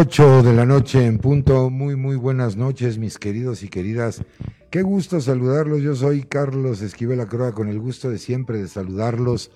8 de la noche en punto. Muy, muy buenas noches, mis queridos y queridas. Qué gusto saludarlos. Yo soy Carlos Esquivel Acroa, con el gusto de siempre de saludarlos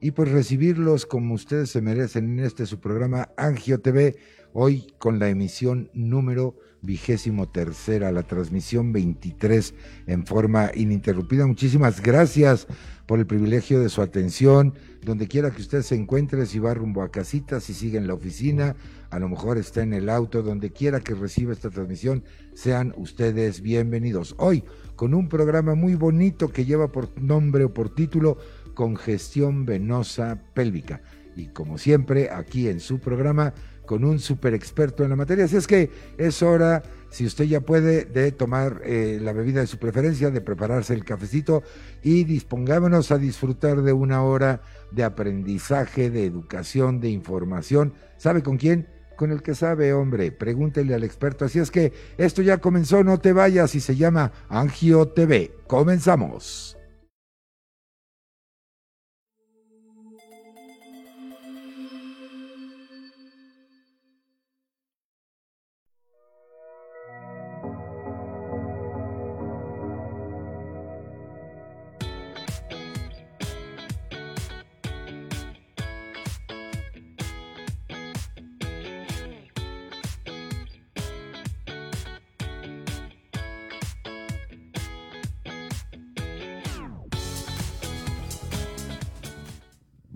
y pues recibirlos como ustedes se merecen en este su programa Angio TV, hoy con la emisión número vigésimo tercera, la transmisión 23 en forma ininterrumpida. Muchísimas gracias por el privilegio de su atención, donde quiera que usted se encuentre, si va rumbo a casita, si sigue en la oficina, a lo mejor está en el auto, donde quiera que reciba esta transmisión, sean ustedes bienvenidos. Hoy, con un programa muy bonito que lleva por nombre o por título Congestión Venosa Pélvica. Y como siempre, aquí en su programa, con un super experto en la materia. Así es que es hora, si usted ya puede, de tomar eh, la bebida de su preferencia, de prepararse el cafecito y dispongámonos a disfrutar de una hora de aprendizaje, de educación, de información. ¿Sabe con quién? Con el que sabe, hombre. Pregúntele al experto. Así es que esto ya comenzó, no te vayas y se llama Angio TV. Comenzamos.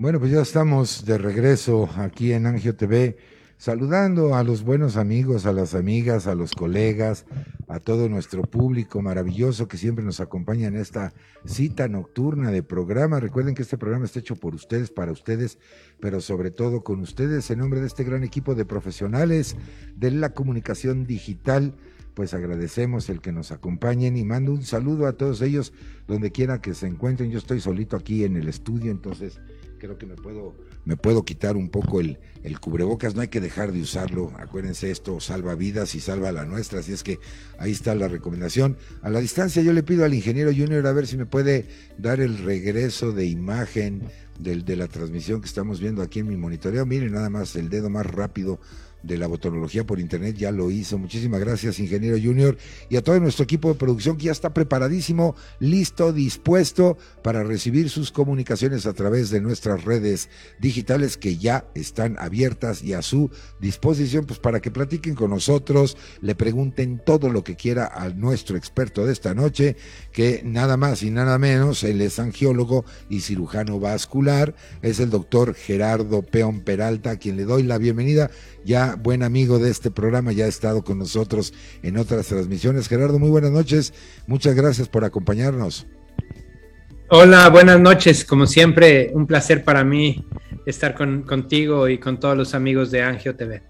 Bueno, pues ya estamos de regreso aquí en Angio TV, saludando a los buenos amigos, a las amigas, a los colegas, a todo nuestro público maravilloso que siempre nos acompaña en esta cita nocturna de programa. Recuerden que este programa está hecho por ustedes, para ustedes, pero sobre todo con ustedes, en nombre de este gran equipo de profesionales de la comunicación digital pues agradecemos el que nos acompañen y mando un saludo a todos ellos donde quiera que se encuentren. Yo estoy solito aquí en el estudio, entonces creo que me puedo, me puedo quitar un poco el, el cubrebocas, no hay que dejar de usarlo, acuérdense esto salva vidas y salva la nuestra, así es que ahí está la recomendación. A la distancia yo le pido al ingeniero Junior a ver si me puede dar el regreso de imagen del, de la transmisión que estamos viendo aquí en mi monitoreo, miren nada más el dedo más rápido de la botonología por internet ya lo hizo. Muchísimas gracias, ingeniero Junior, y a todo nuestro equipo de producción que ya está preparadísimo, listo, dispuesto para recibir sus comunicaciones a través de nuestras redes digitales que ya están abiertas y a su disposición, pues para que platiquen con nosotros, le pregunten todo lo que quiera a nuestro experto de esta noche, que nada más y nada menos, él es angiólogo y cirujano vascular, es el doctor Gerardo Peón Peralta, a quien le doy la bienvenida ya buen amigo de este programa, ya ha estado con nosotros en otras transmisiones. Gerardo, muy buenas noches, muchas gracias por acompañarnos. Hola, buenas noches, como siempre, un placer para mí estar contigo y con todos los amigos de Angio TV.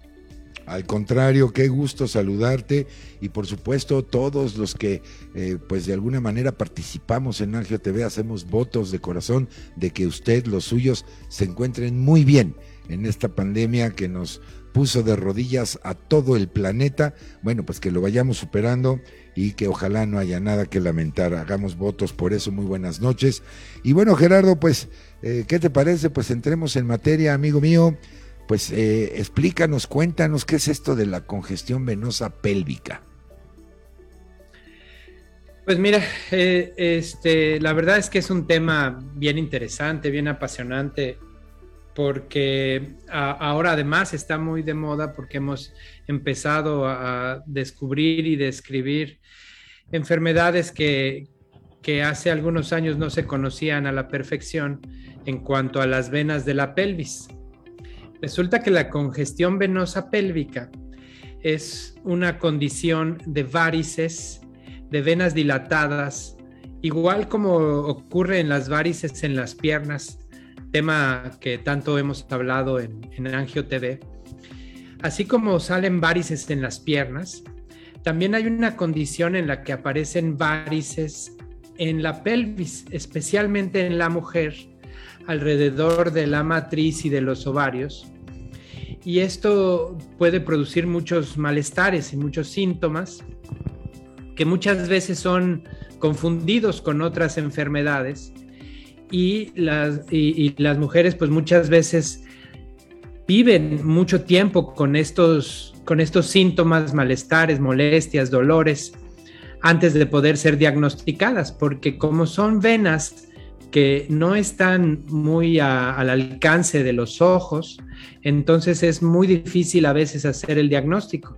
Al contrario, qué gusto saludarte y por supuesto todos los que eh, pues de alguna manera participamos en Angio TV hacemos votos de corazón de que usted, los suyos, se encuentren muy bien en esta pandemia que nos puso de rodillas a todo el planeta. Bueno, pues que lo vayamos superando y que ojalá no haya nada que lamentar. Hagamos votos por eso. Muy buenas noches. Y bueno, Gerardo, pues, eh, ¿qué te parece? Pues entremos en materia, amigo mío. Pues eh, explícanos, cuéntanos qué es esto de la congestión venosa pélvica. Pues mira, eh, este, la verdad es que es un tema bien interesante, bien apasionante porque ahora además está muy de moda porque hemos empezado a descubrir y describir enfermedades que, hace algunos años no se conocían a la perfección en cuanto a las venas de la pelvis. Resulta que la congestión venosa pélvica es una condición de varices, de venas dilatadas, igual como ocurre en las varices en las piernas, tema que tanto hemos hablado en, en Angio TV. Así como salen varices en las piernas, también hay una condición en la que aparecen varices en la pelvis, especialmente en la mujer, alrededor de la matriz y de los ovarios. Y esto puede producir muchos malestares y muchos síntomas que muchas veces son confundidos con otras enfermedades y las, y, las mujeres pues muchas veces viven mucho tiempo con estos, con estos síntomas, malestares, molestias, dolores, antes de poder ser diagnosticadas, porque como son venas que no están muy al alcance de los ojos, entonces es muy difícil a veces hacer el diagnóstico.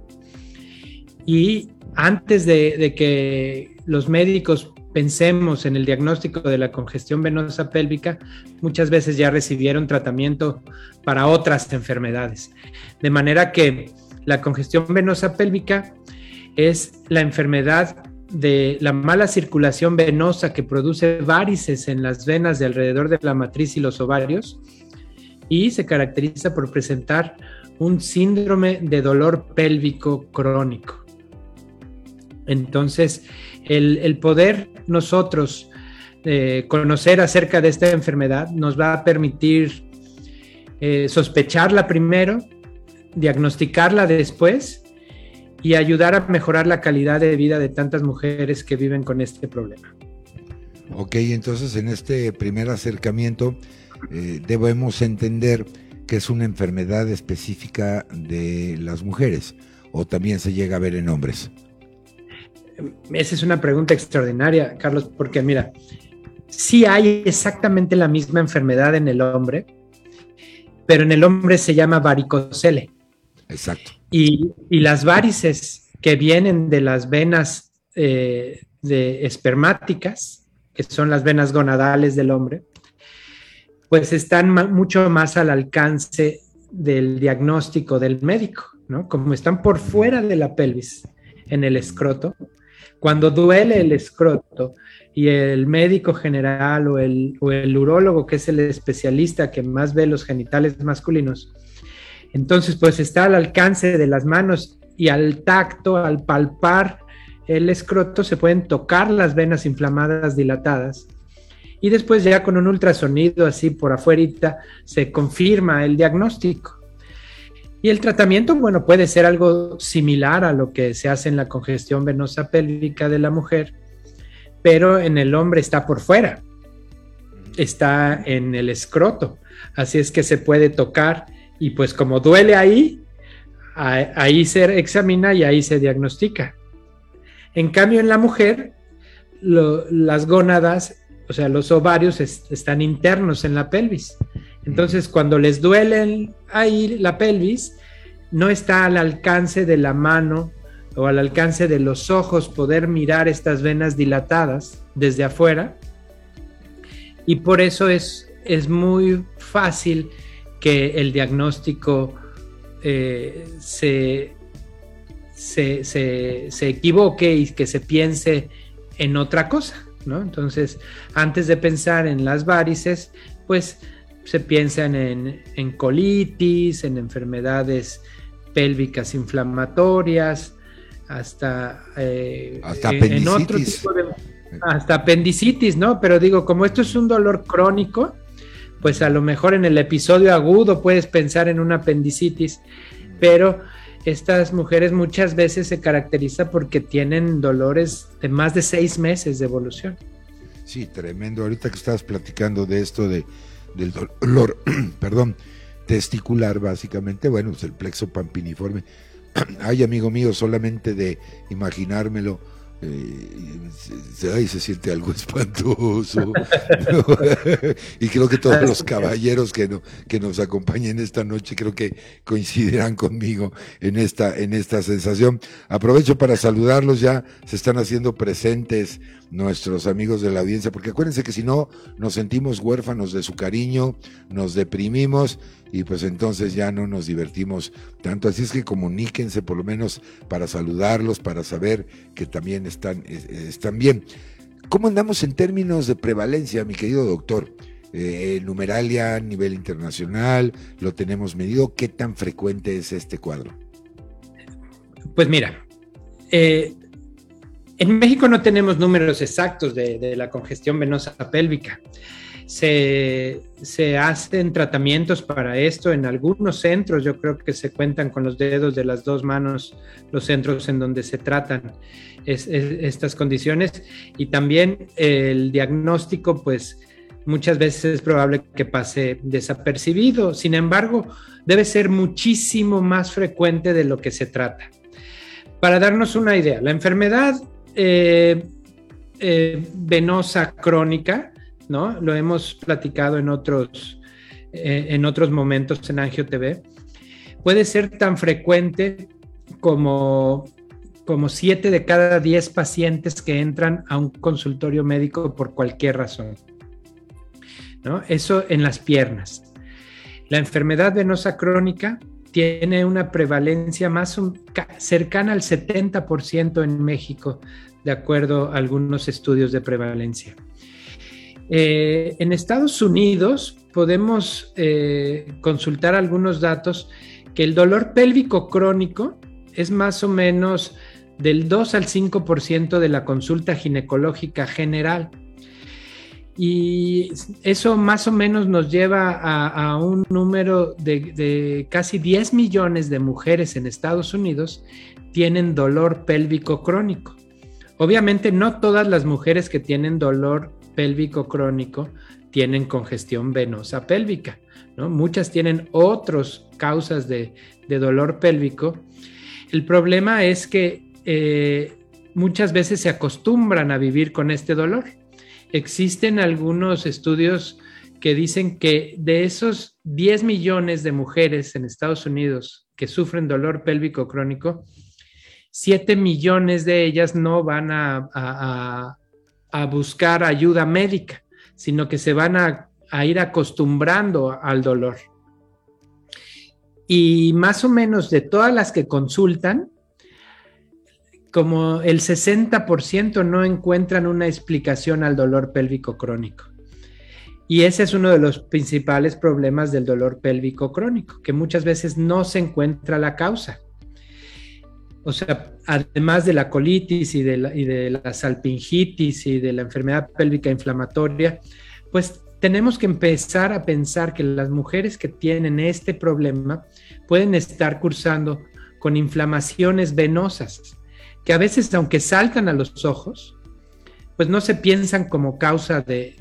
Y antes de, que los médicos pensemos en el diagnóstico de la congestión venosa pélvica, muchas veces ya recibieron tratamiento para otras enfermedades. De manera que la congestión venosa pélvica es la enfermedad de la mala circulación venosa que produce varices en las venas de alrededor de la matriz y los ovarios y se caracteriza por presentar un síndrome de dolor pélvico crónico. Entonces, el, poder nosotros eh, conocer acerca de esta enfermedad nos va a permitir eh, sospecharla primero, diagnosticarla después y ayudar a mejorar la calidad de vida de tantas mujeres que viven con este problema. Ok, entonces en este primer acercamiento eh, debemos entender que es una enfermedad específica de las mujeres o también se llega a ver en hombres. Esa es una pregunta extraordinaria, Carlos, porque mira, sí hay exactamente la misma enfermedad en el hombre, pero en el hombre se llama varicocele. Exacto. Y, las varices que vienen de las venas eh, de espermáticas, que son las venas gonadales del hombre, pues están mucho más al alcance del diagnóstico del médico, ¿no? Como están por fuera de la pelvis, en el escroto, cuando duele el escroto y el médico general o el, o el urólogo, que es el especialista que más ve los genitales masculinos, entonces, pues está al alcance de las manos y al tacto, al palpar el escroto, se pueden tocar las venas inflamadas dilatadas. Y después ya con un ultrasonido así por afuera se confirma el diagnóstico. Y el tratamiento, bueno, puede ser algo similar a lo que se hace en la congestión venosa pélvica de la mujer, pero en el hombre está por fuera, está en el escroto, así es que se puede tocar y pues como duele ahí, ahí se examina y ahí se diagnostica. En cambio, en la mujer, las gónadas, o sea, los ovarios están internos en la pelvis. Entonces, cuando les duele ahí la pelvis, no está al alcance de la mano o al alcance de los ojos poder mirar estas venas dilatadas desde afuera. Y por eso es, es muy fácil que el diagnóstico eh, se, se, equivoque y que se piense en otra cosa, ¿no? Entonces, antes de pensar en las varices, pues se piensan en, colitis, en enfermedades pélvicas inflamatorias, hasta, eh, en otro tipo de, hasta apendicitis, ¿no? Pero digo, como esto es un dolor crónico, pues a lo mejor en el episodio agudo puedes pensar en una apendicitis, pero estas mujeres muchas veces se caracterizan porque tienen dolores de más de seis meses de evolución. Sí, tremendo. Ahorita que estabas platicando de esto de, del dolor, perdón, testicular, básicamente, bueno, pues el plexo pampiniforme. Ay, amigo mío, solamente de imaginármelo, eh, se, se siente algo espantoso. y creo que todos los caballeros que, no, que nos acompañen esta noche creo que coincidirán conmigo en esta, en esta sensación. Aprovecho para saludarlos, ya se están haciendo presentes nuestros amigos de la audiencia, porque acuérdense que si no nos sentimos huérfanos de su cariño, nos deprimimos y pues entonces ya no nos divertimos tanto. Así es que comuníquense por lo menos para saludarlos, para saber que también están, están bien. ¿Cómo andamos en términos de prevalencia, mi querido doctor? Eh, numeralia a nivel internacional, lo tenemos medido. ¿Qué tan frecuente es este cuadro? Pues mira, eh, en México no tenemos números exactos de, la congestión venosa pélvica. Se, hacen tratamientos para esto en algunos centros, yo creo que se cuentan con los dedos de las dos manos los centros en donde se tratan estas condiciones y también el diagnóstico pues muchas veces es probable que pase desapercibido. Sin embargo, debe ser muchísimo más frecuente de lo que se trata. Para darnos una idea, la enfermedad eh, eh, venosa crónica, ¿no? Lo hemos platicado en otros, eh, en otros momentos en Angio TV, puede ser tan frecuente como como 7 de cada 10 pacientes que entran a un consultorio médico por cualquier razón. ¿no? Eso en las piernas. La enfermedad venosa crónica tiene una prevalencia más cercana al 70% en México, de acuerdo a algunos estudios de prevalencia. Eh, en Estados Unidos podemos eh, consultar algunos datos que el dolor pélvico crónico es más o menos del 2 al 5% de la consulta ginecológica general. Y eso más o menos nos lleva a, un número de, casi 10 millones de mujeres en Estados Unidos tienen dolor pélvico crónico. Obviamente no todas las mujeres que tienen dolor pélvico crónico tienen congestión venosa pélvica, ¿no? Muchas tienen otras causas de dolor pélvico. El problema es que eh, muchas veces se acostumbran a vivir con este dolor. Existen algunos estudios que dicen que de esos 10 millones de mujeres en Estados Unidos que sufren dolor pélvico crónico, 7 millones de ellas no van a, buscar ayuda médica, sino que se van a, a ir acostumbrando al dolor. Y más o menos de todas las que consultan, como el 60% no encuentran una explicación al dolor pélvico crónico. Y ese es uno de los principales problemas del dolor pélvico crónico, que muchas veces no se encuentra la causa. O sea, además de la colitis y de la, salpingitis y de la enfermedad pélvica inflamatoria, pues tenemos que empezar a pensar que las mujeres que tienen este problema pueden estar cursando con inflamaciones venosas que a veces, aunque saltan a los ojos, pues no se piensan como causa de,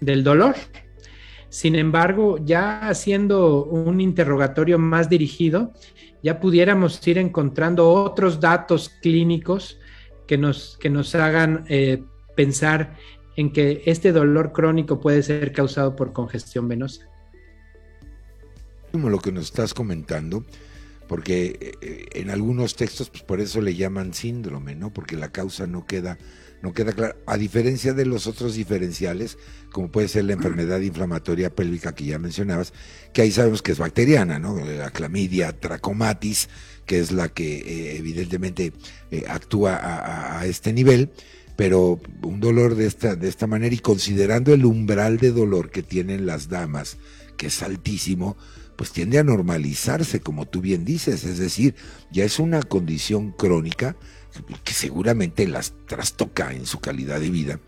del dolor. Sin embargo, ya haciendo un interrogatorio más dirigido, ya pudiéramos ir encontrando otros datos clínicos que nos, que nos hagan eh, pensar en que este dolor crónico puede ser causado por congestión venosa. Como lo que nos estás comentando, porque eh, en algunos textos pues por eso le llaman síndrome, ¿no? Porque la causa no queda no queda clara, a diferencia de los otros diferenciales, como puede ser la enfermedad inflamatoria pélvica que ya mencionabas, que ahí sabemos que es bacteriana, ¿no? La clamidia trachomatis, que es la que eh, evidentemente eh, actúa a, a, este nivel, pero un dolor de esta, de esta manera y considerando el umbral de dolor que tienen las damas, que es altísimo, pues tiende a normalizarse, como tú bien dices, es decir, ya es una condición crónica que seguramente las trastoca en su calidad de vida.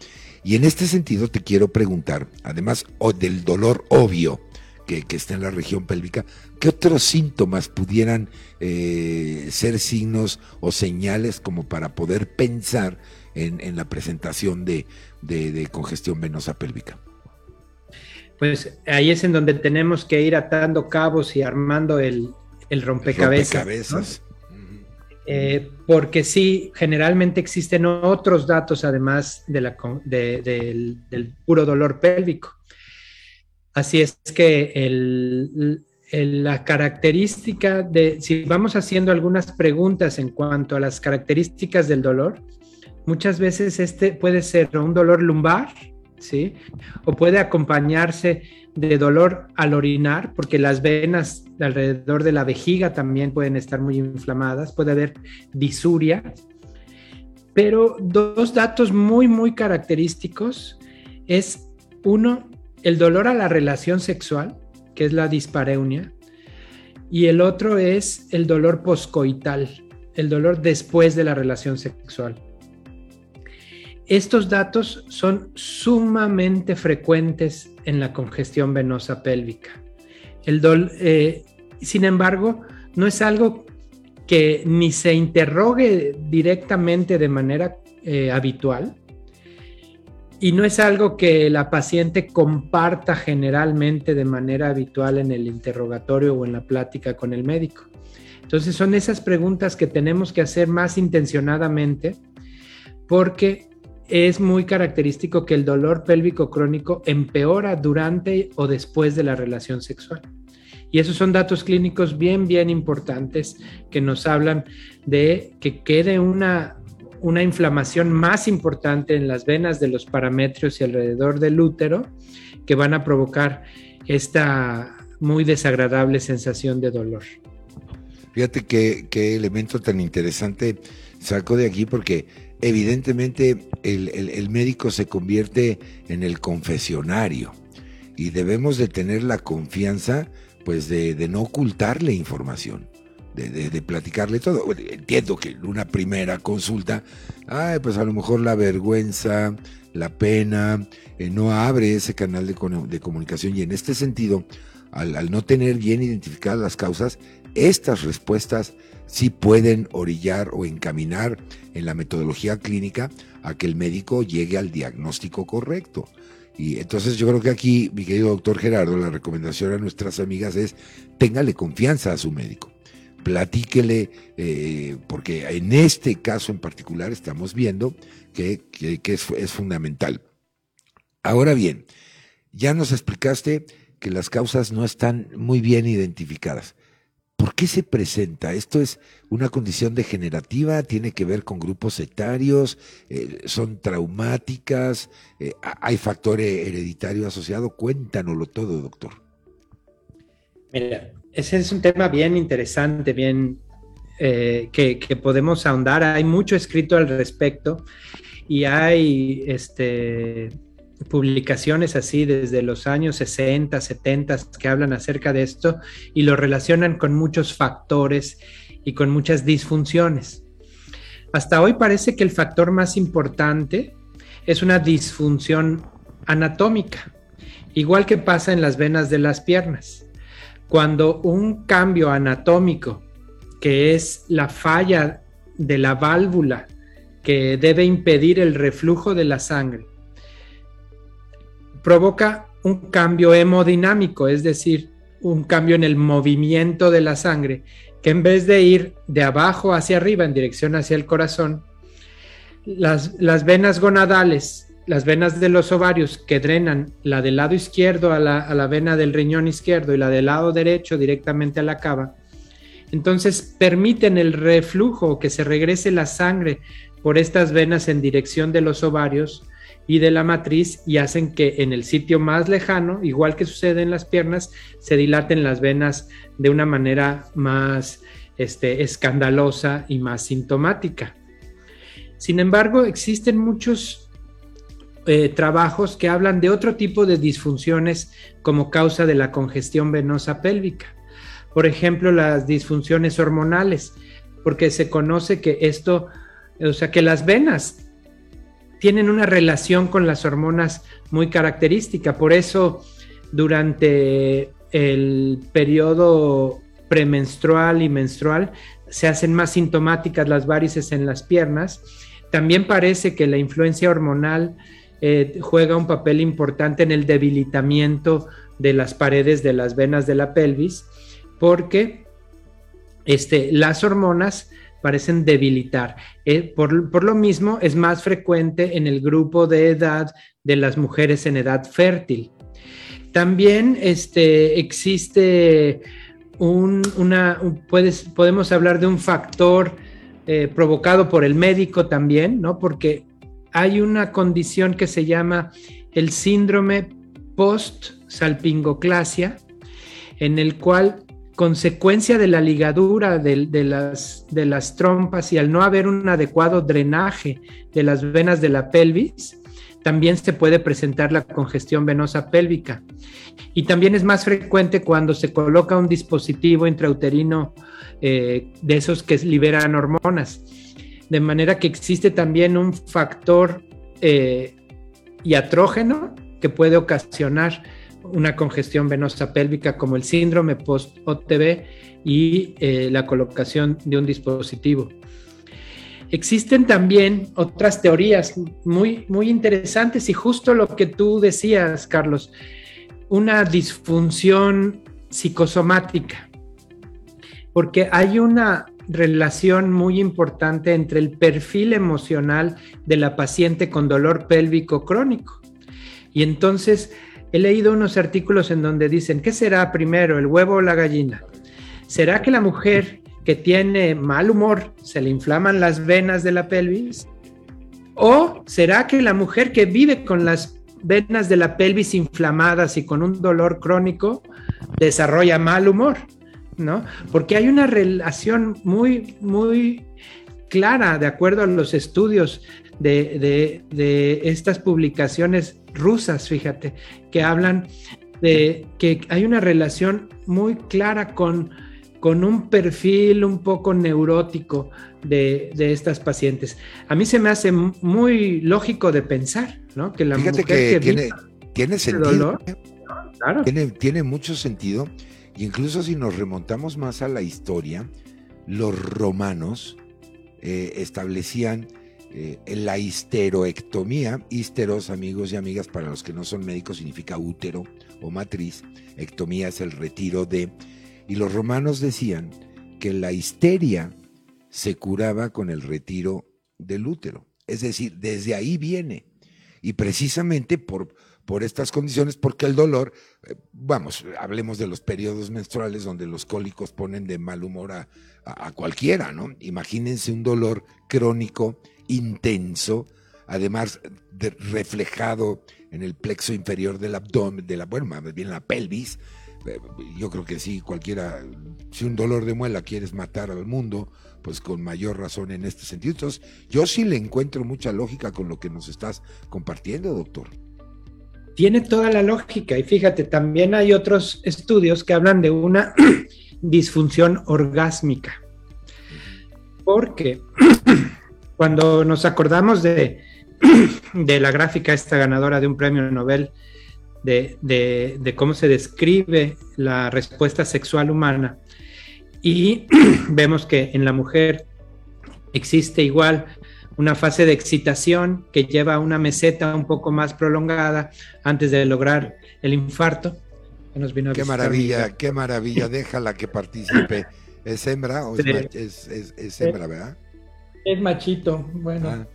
Y en este sentido te quiero preguntar, además del dolor obvio que, está en la región pélvica, ¿qué otros síntomas pudieran eh, ser signos o señales como para poder pensar en, la presentación de congestión venosa pélvica? Pues ahí es en donde tenemos que ir atando cabos y armando el, rompecabezas. Eh, porque sí, generalmente existen otros datos además de la, del, puro dolor pélvico. Así es que la característica de, si vamos haciendo algunas preguntas en cuanto a las características del dolor, muchas veces este puede ser un dolor lumbar, ¿sí? O puede acompañarse de dolor al orinar, porque las venas alrededor de la vejiga también pueden estar muy inflamadas, puede haber disuria. Pero dos datos muy, muy característicos es, uno, el dolor a la relación sexual, que es la dispareunia, y el otro es el dolor poscoital, el dolor después de la relación sexual. Estos datos son sumamente frecuentes en la congestión venosa pélvica. El eh, sin embargo, no es algo que ni se interrogue directamente de manera eh, habitual, y no es algo que la paciente comparta generalmente de manera habitual en el interrogatorio o en la plática con el médico. Entonces son esas preguntas que tenemos que hacer más intencionadamente porque es muy característico que el dolor pélvico crónico empeora durante o después de la relación sexual. Y esos son datos clínicos bien, bien importantes que nos hablan de que quede una, una inflamación más importante en las venas de los parametrios y alrededor del útero que van a provocar esta muy desagradable sensación de dolor. Fíjate qué, qué elemento tan interesante saco de aquí porque evidentemente el, médico se convierte en el confesionario y debemos de tener la confianza pues de, no ocultarle información. De, platicarle todo. entiendo que en una primera consulta, ay, pues a lo mejor la vergüenza, la pena, eh, no abre ese canal de, comunicación y en este sentido, al, al, no tener bien identificadas las causas, estas respuestas sí pueden orillar o encaminar en la metodología clínica a que el médico llegue al diagnóstico correcto. Y entonces yo creo que aquí, mi querido doctor Gerardo, la recomendación a nuestras amigas es téngale confianza a su médico. Platíquele, eh, porque en este caso en particular estamos viendo que, es, es fundamental. Ahora bien, ya nos explicaste que las causas no están muy bien identificadas. ¿Por qué se presenta? ¿Esto es una condición degenerativa? ¿Tiene que ver con grupos etarios? Eh, ¿Son traumáticas? Eh, ¿Hay factor hereditario asociado? Cuéntanoslo todo, doctor. Mira, ese es un tema bien interesante, bien eh, que, que, podemos ahondar. Hay mucho escrito al respecto y hay este, publicaciones así desde los años 60, 70 que hablan acerca de esto y lo relacionan con muchos factores y con muchas disfunciones. Hasta hoy parece que el factor más importante es una disfunción anatómica, igual que pasa en las venas de las piernas. Cuando un cambio anatómico, que es la falla de la válvula que debe impedir el reflujo de la sangre, provoca un cambio hemodinámico, es decir, un cambio en el movimiento de la sangre, que en vez de ir de abajo hacia arriba en dirección hacia el corazón, las, las venas gonadales, las venas de los ovarios que drenan la del lado izquierdo a la, a la vena del riñón izquierdo y la del lado derecho directamente a la cava, entonces permiten el reflujo, que se regrese la sangre por estas venas en dirección de los ovarios, y de la matriz y hacen que en el sitio más lejano, igual que sucede en las piernas, se dilaten las venas de una manera más este, escandalosa y más sintomática. Sin embargo, existen muchos eh, trabajos que hablan de otro tipo de disfunciones como causa de la congestión venosa pélvica. Por ejemplo, las disfunciones hormonales, porque se conoce que esto, o sea, que las venas tienen una relación con las hormonas muy característica. Por eso, durante el periodo premenstrual y menstrual, se hacen más sintomáticas las varices en las piernas. También parece que la influencia hormonal eh, juega un papel importante en el debilitamiento de las paredes de las venas de la pelvis, porque este, las hormonas parecen debilitar. Eh, por, lo mismo, es más frecuente en el grupo de edad de las mujeres en edad fértil. También este, existe un, una, podemos hablar de un factor eh, provocado por el médico también, ¿no? Porque hay una condición que se llama el síndrome post-salpingoclasia, en el cual consecuencia de la ligadura de, las, trompas y al no haber un adecuado drenaje de las venas de la pelvis, también se puede presentar la congestión venosa pélvica. Y también es más frecuente cuando se coloca un dispositivo intrauterino eh, de esos que liberan hormonas. De manera que existe también un factor eh, que puede ocasionar una congestión venosa pélvica como el síndrome post-OTB y eh, la colocación de un dispositivo. existen también otras teorías muy, muy interesantes y justo lo que tú decías, Carlos, una disfunción psicosomática, porque hay una relación muy importante entre el perfil emocional de la paciente con dolor pélvico crónico. Y entonces he leído unos artículos en donde dicen, ¿qué será primero, el huevo o la gallina? ¿Será que la mujer que tiene mal humor se le inflaman las venas de la pelvis? ¿O será que la mujer que vive con las venas de la pelvis inflamadas y con un dolor crónico desarrolla mal humor? ¿No? Porque hay una relación muy, muy clara, de acuerdo a los estudios de, estas publicaciones rusas, fíjate, que hablan de que hay una relación muy clara con, con un perfil un poco neurótico de, estas pacientes. A mí se me hace muy lógico de pensar, ¿no? Que la mujer que, tiene, tiene sentido. ¿eh? tiene, tiene mucho sentido. Y incluso si nos remontamos más a la historia, los romanos eh, establecían eh, la histeroectomía, histeros amigos y amigas, para los que no son médicos significa útero o matriz, ectomía es el retiro de, y los romanos decían que la histeria se curaba con el retiro del útero, es decir, desde ahí viene, y precisamente por, por estas condiciones, porque el dolor, eh, vamos, hablemos de los periodos menstruales donde los cólicos ponen de mal humor a, a cualquiera, ¿no? Imagínense un dolor crónico intenso, además de reflejado en el plexo inferior del abdomen, de la, bueno, más bien la pelvis. Eh, yo creo que sí, cualquiera, si un dolor de muela quieres matar al mundo, pues con mayor razón en este sentido. Entonces, yo sí le encuentro mucha lógica con lo que nos estás compartiendo, doctor. Tiene toda la lógica y fíjate, también hay otros estudios que hablan de una disfunción orgásmica. Porque cuando nos acordamos de, de la gráfica esta ganadora de un premio Nobel, de, cómo se describe la respuesta sexual humana, y vemos que en la mujer existe igual una fase de excitación que lleva a una meseta un poco más prolongada antes de lograr el infarto. qué maravilla, qué maravilla, déjala que participe. ¿Es hembra o es, es hembra, verdad? Es machito, bueno. Ah.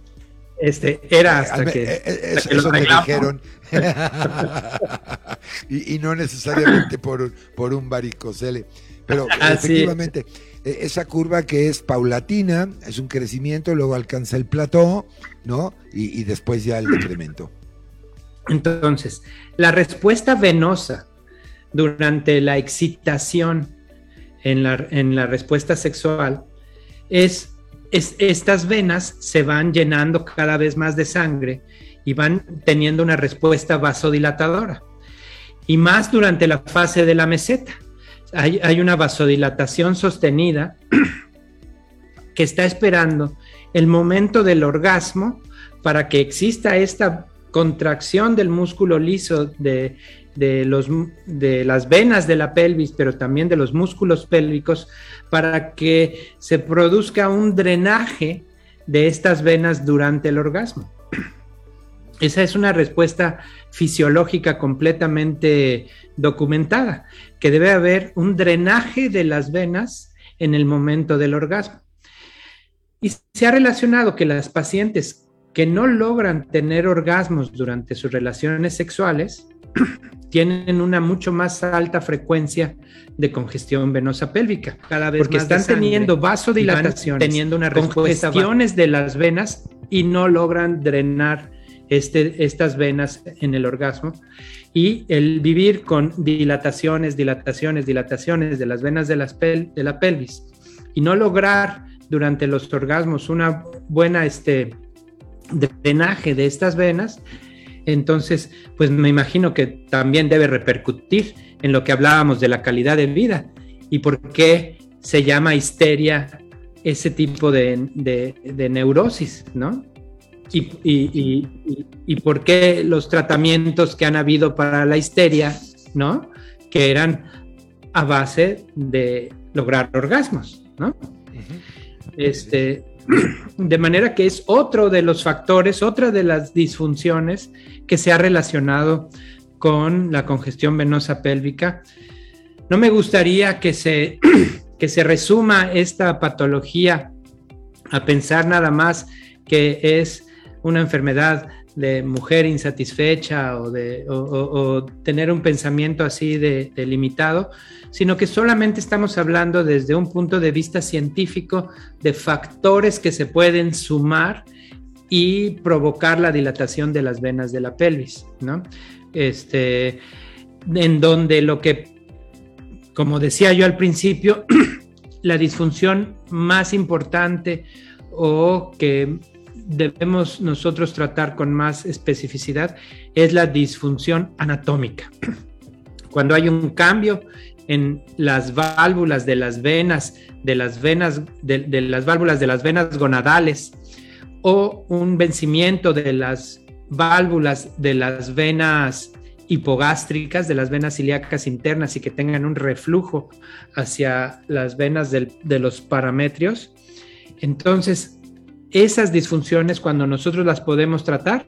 Este, era hasta que, eh, eh, eso me dijeron. y, no necesariamente por, por un varicocele. Pero efectivamente, e, esa curva que es paulatina, es un crecimiento, luego alcanza el plató, ¿no? Y, y después ya el decremento. Entonces, la respuesta venosa durante la excitación en la, en la respuesta sexual es estas venas se van llenando cada vez más de sangre y van teniendo una respuesta vasodilatadora. Y más durante la fase de la meseta. Hay, hay una vasodilatación sostenida que está esperando el momento del orgasmo para que exista esta contracción del músculo liso de, de, los, de las venas de la pelvis, pero también de los músculos pélvicos, para que se produzca un drenaje de estas venas durante el orgasmo. Esa es una respuesta fisiológica completamente documentada, que debe haber un drenaje de las venas en el momento del orgasmo. Y se ha relacionado que las pacientes que no logran tener orgasmos durante sus relaciones sexuales tienen una mucho más alta frecuencia de congestión venosa pélvica, cada vez porque están teniendo vasodilatación, teniendo una congestiones de las venas y no logran drenar este, estas venas en el orgasmo. Y el vivir con dilataciones, dilataciones, dilataciones de las venas de, las de la pelvis y no lograr durante los orgasmos una buena este, drenaje de estas venas, entonces, pues me imagino que también debe repercutir en lo que hablábamos de la calidad de vida y por qué se llama histeria ese tipo de, neurosis, ¿no? Y, por qué los tratamientos que han habido para la histeria, ¿no? Que eran a base de lograr orgasmos, ¿no? Este, De manera que es otro de los factores, otra de las disfunciones que se ha relacionado con la congestión venosa pélvica. No me gustaría que se, que se resuma esta patología a pensar nada más que es una enfermedad de mujer insatisfecha o, de, tener un pensamiento así de, limitado, sino que solamente estamos hablando desde un punto de vista científico de factores que se pueden sumar y provocar la dilatación de las venas de la pelvis, ¿no? Este, en donde lo que, como decía yo al principio, la disfunción más importante o que debemos nosotros tratar con más especificidad es la disfunción anatómica. Cuando hay un cambio en las válvulas de las venas, de las venas, de, las válvulas de las venas gonadales, o un vencimiento de las válvulas de las venas hipogástricas, de las venas ilíacas internas y que tengan un reflujo hacia las venas de los parametrios. Entonces, esas disfunciones, cuando nosotros las podemos tratar,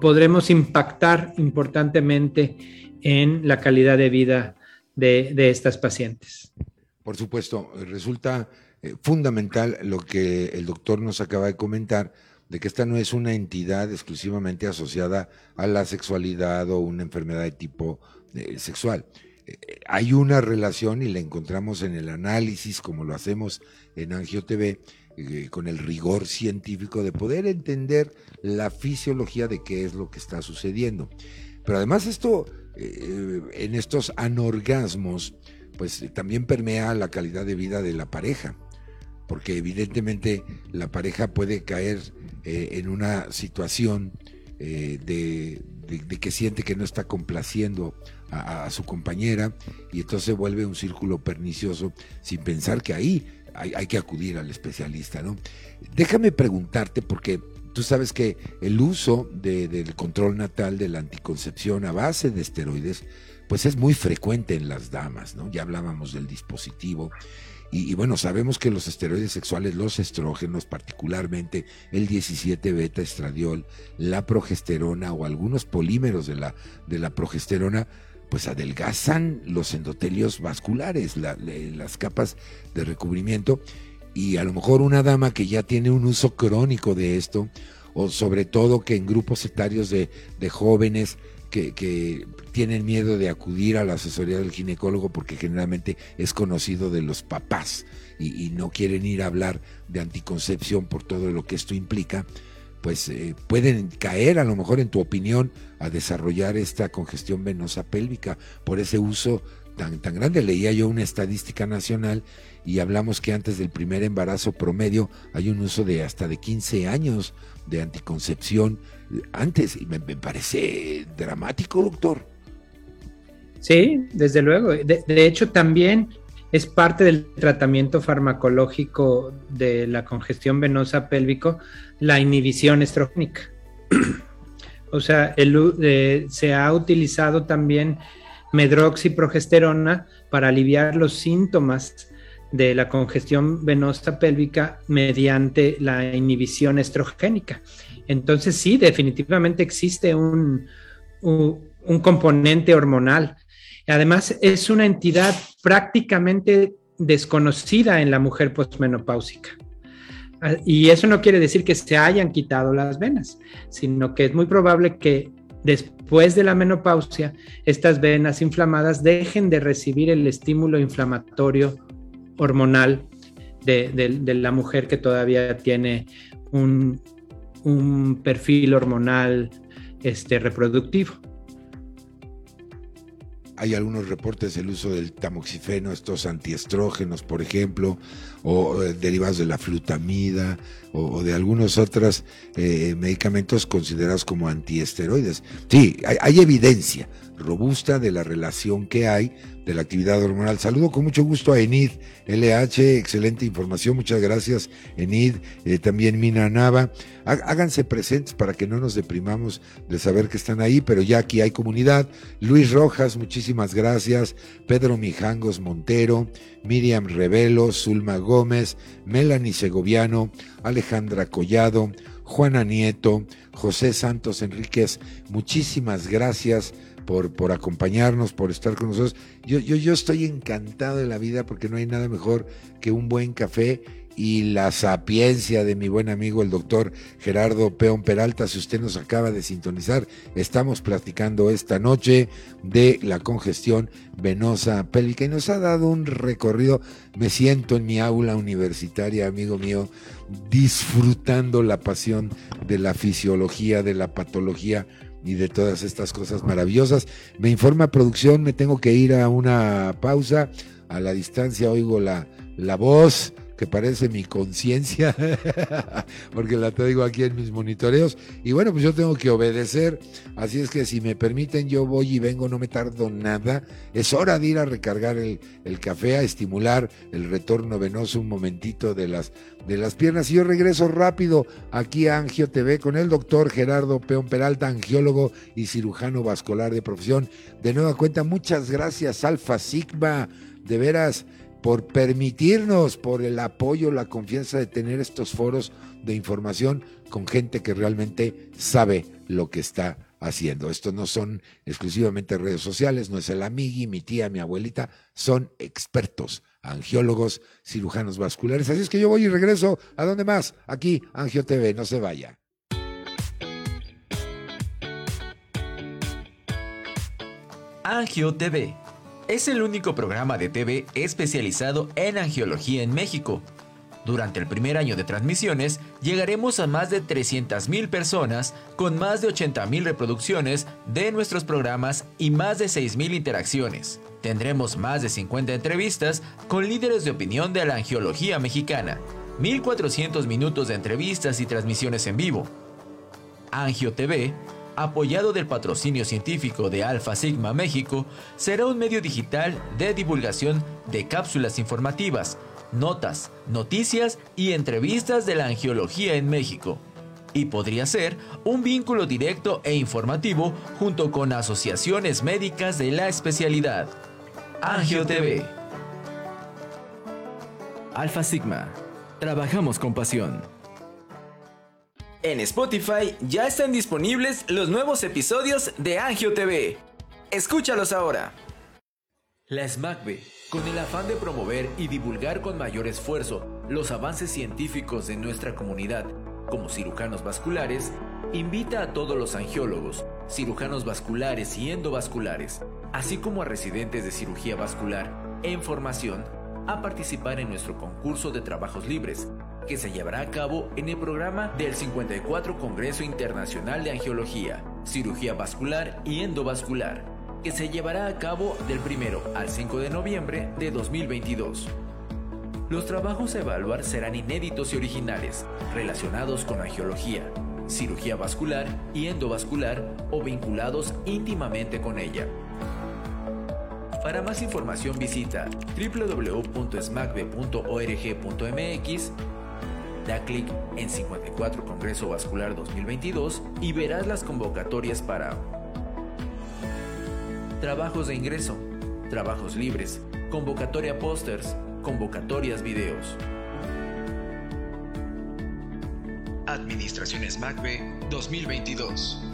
podremos impactar importantemente en la calidad de vida de, estas pacientes. Por supuesto, resulta eh, fundamental lo que el doctor nos acaba de comentar, de que esta no es una entidad exclusivamente asociada a la sexualidad o una enfermedad de tipo eh, sexual. Eh, hay una relación y la encontramos en el análisis, como lo hacemos en AngioTV, eh, con el rigor científico de poder entender la fisiología de qué es lo que está sucediendo. Pero además esto, en estos anorgasmos, pues también permea la calidad de vida de la pareja, porque evidentemente la pareja puede caer eh, en una situación de, que siente que no está complaciendo a, su compañera y entonces vuelve un círculo pernicioso sin pensar que ahí hay, que acudir al especialista, ¿no? Déjame preguntarte, porque tú sabes que el uso del control natal de la anticoncepción a base de esteroides, pues es muy frecuente en las damas, ¿no? Ya hablábamos del dispositivo. Y, bueno, sabemos que los esteroides sexuales, los estrógenos, particularmente el 17 beta estradiol, la progesterona o algunos polímeros de la, de la progesterona, pues adelgazan los endotelios vasculares, las capas de recubrimiento, y a lo mejor una dama que ya tiene un uso crónico de esto, o sobre todo que en grupos etarios de, jóvenes que, tienen miedo de acudir a la asesoría del ginecólogo porque generalmente es conocido de los papás y, no quieren ir a hablar de anticoncepción por todo lo que esto implica, pues eh, pueden caer a lo mejor en tu opinión a desarrollar esta congestión venosa pélvica por ese uso tan, tan grande. Leía yo una estadística nacional y hablamos que antes del primer embarazo promedio hay un uso de hasta de 15 años de anticoncepción antes y me, parece dramático, doctor. Sí, desde luego. De, hecho, también es parte del tratamiento farmacológico de la congestión venosa pélvico la inhibición estrogénica. o sea, eh, se ha utilizado también medroxiprogesterona para aliviar los síntomas de la congestión venosa pélvica mediante la inhibición estrogénica. Entonces sí, definitivamente existe un, un componente hormonal. Además, es una entidad prácticamente desconocida en la mujer posmenopáusica. Ah, y eso no quiere decir que se hayan quitado las venas, sino que es muy probable que después de la menopausia estas venas inflamadas dejen de recibir el estímulo inflamatorio hormonal de, la mujer que todavía tiene un, perfil hormonal este, reproductivo hay algunos reportes del uso del tamoxifeno, estos antiestrógenos, por ejemplo, o eh, derivados de la flutamida, o, de algunos otros eh, medicamentos considerados como antiesteroides. Sí, hay, evidencia robusta de la relación que hay de la actividad hormonal. Saludo con mucho gusto a Enid LH, excelente información, muchas gracias Enid, eh, también Mina Nava. Háganse presentes para que no nos deprimamos de saber que están ahí, pero ya aquí hay comunidad. Luis Rojas, muchísimas gracias. Pedro Mijangos Montero, Miriam Revelo, Zulma Gómez, Melanie Segoviano, Alejandra Collado, Juana Nieto, José Santos Enríquez, muchísimas gracias por, por acompañarnos, por estar con nosotros. Yo, yo, yo estoy encantado de la vida porque no hay nada mejor que un buen café y la sapiencia de mi buen amigo el doctor Gerardo Peón Peralta. Si usted nos acaba de sintonizar, estamos platicando esta noche de la congestión venosa pélvica y nos ha dado un recorrido. Me siento en mi aula universitaria, amigo mío, disfrutando la pasión de la fisiología, de la patología y de todas estas cosas maravillosas. Me informa producción, me tengo que ir a una pausa. A la distancia oigo la, la voz que parece mi conciencia, porque la traigo aquí en mis monitoreos. Y bueno, pues yo tengo que obedecer, así es que si me permiten, yo voy y vengo, no me tardo nada. Es hora de ir a recargar el, el café, a estimular el retorno venoso un momentito de las, de las piernas. Y yo regreso rápido aquí a Angio TV con el doctor Gerardo Peón Peralta, angiólogo y cirujano vascular de profesión. De nueva cuenta, muchas gracias, Alfa Sigma. De veras, por permitirnos, por el apoyo, la confianza de tener estos foros de información con gente que realmente sabe lo que está haciendo. Estos no son exclusivamente redes sociales, no es el amigui, mi tía, mi abuelita, son expertos, angiólogos, cirujanos vasculares. Así es que yo voy y regreso. ¿A dónde más? Aquí, Angio TV, no se vaya. Angio TV es el único programa de TV especializado en angiología en México. Durante el primer año de transmisiones, llegaremos a más de 300.000 personas con más de 80.000 reproducciones de nuestros programas y más de 6.000 interacciones. Tendremos más de 50 entrevistas con líderes de opinión de la angiología mexicana, 1.400 minutos de entrevistas y transmisiones en vivo. Angio TV apoyado del patrocinio científico de Alpha Sigma México, será un medio digital de divulgación de cápsulas informativas, notas, noticias y entrevistas de la angiología en México. Y podría ser un vínculo directo e informativo junto con asociaciones médicas de la especialidad. Angio TV. Alpha Sigma. Trabajamos con pasión. En Spotify ya están disponibles los nuevos episodios de Angio TV. Escúchalos ahora. La SMACB, con el afán de promover y divulgar con mayor esfuerzo los avances científicos de nuestra comunidad como cirujanos vasculares, invita a todos los angiólogos, cirujanos vasculares y endovasculares, así como a residentes de cirugía vascular en formación, a participar en nuestro concurso de trabajos libres que se llevará a cabo en el programa del 54 Congreso Internacional de Angiología, Cirugía Vascular y Endovascular, que se llevará a cabo del 1 al 5 de noviembre de 2022. Los trabajos a evaluar serán inéditos y originales, relacionados con angiología, cirugía vascular y endovascular o vinculados íntimamente con ella. Para más información visita www.smacbe.org.mx Da clic en 54 Congreso Vascular 2022 y verás las convocatorias para trabajos de ingreso, trabajos libres, convocatoria pósters, convocatorias videos. Administraciones MACBE 2022.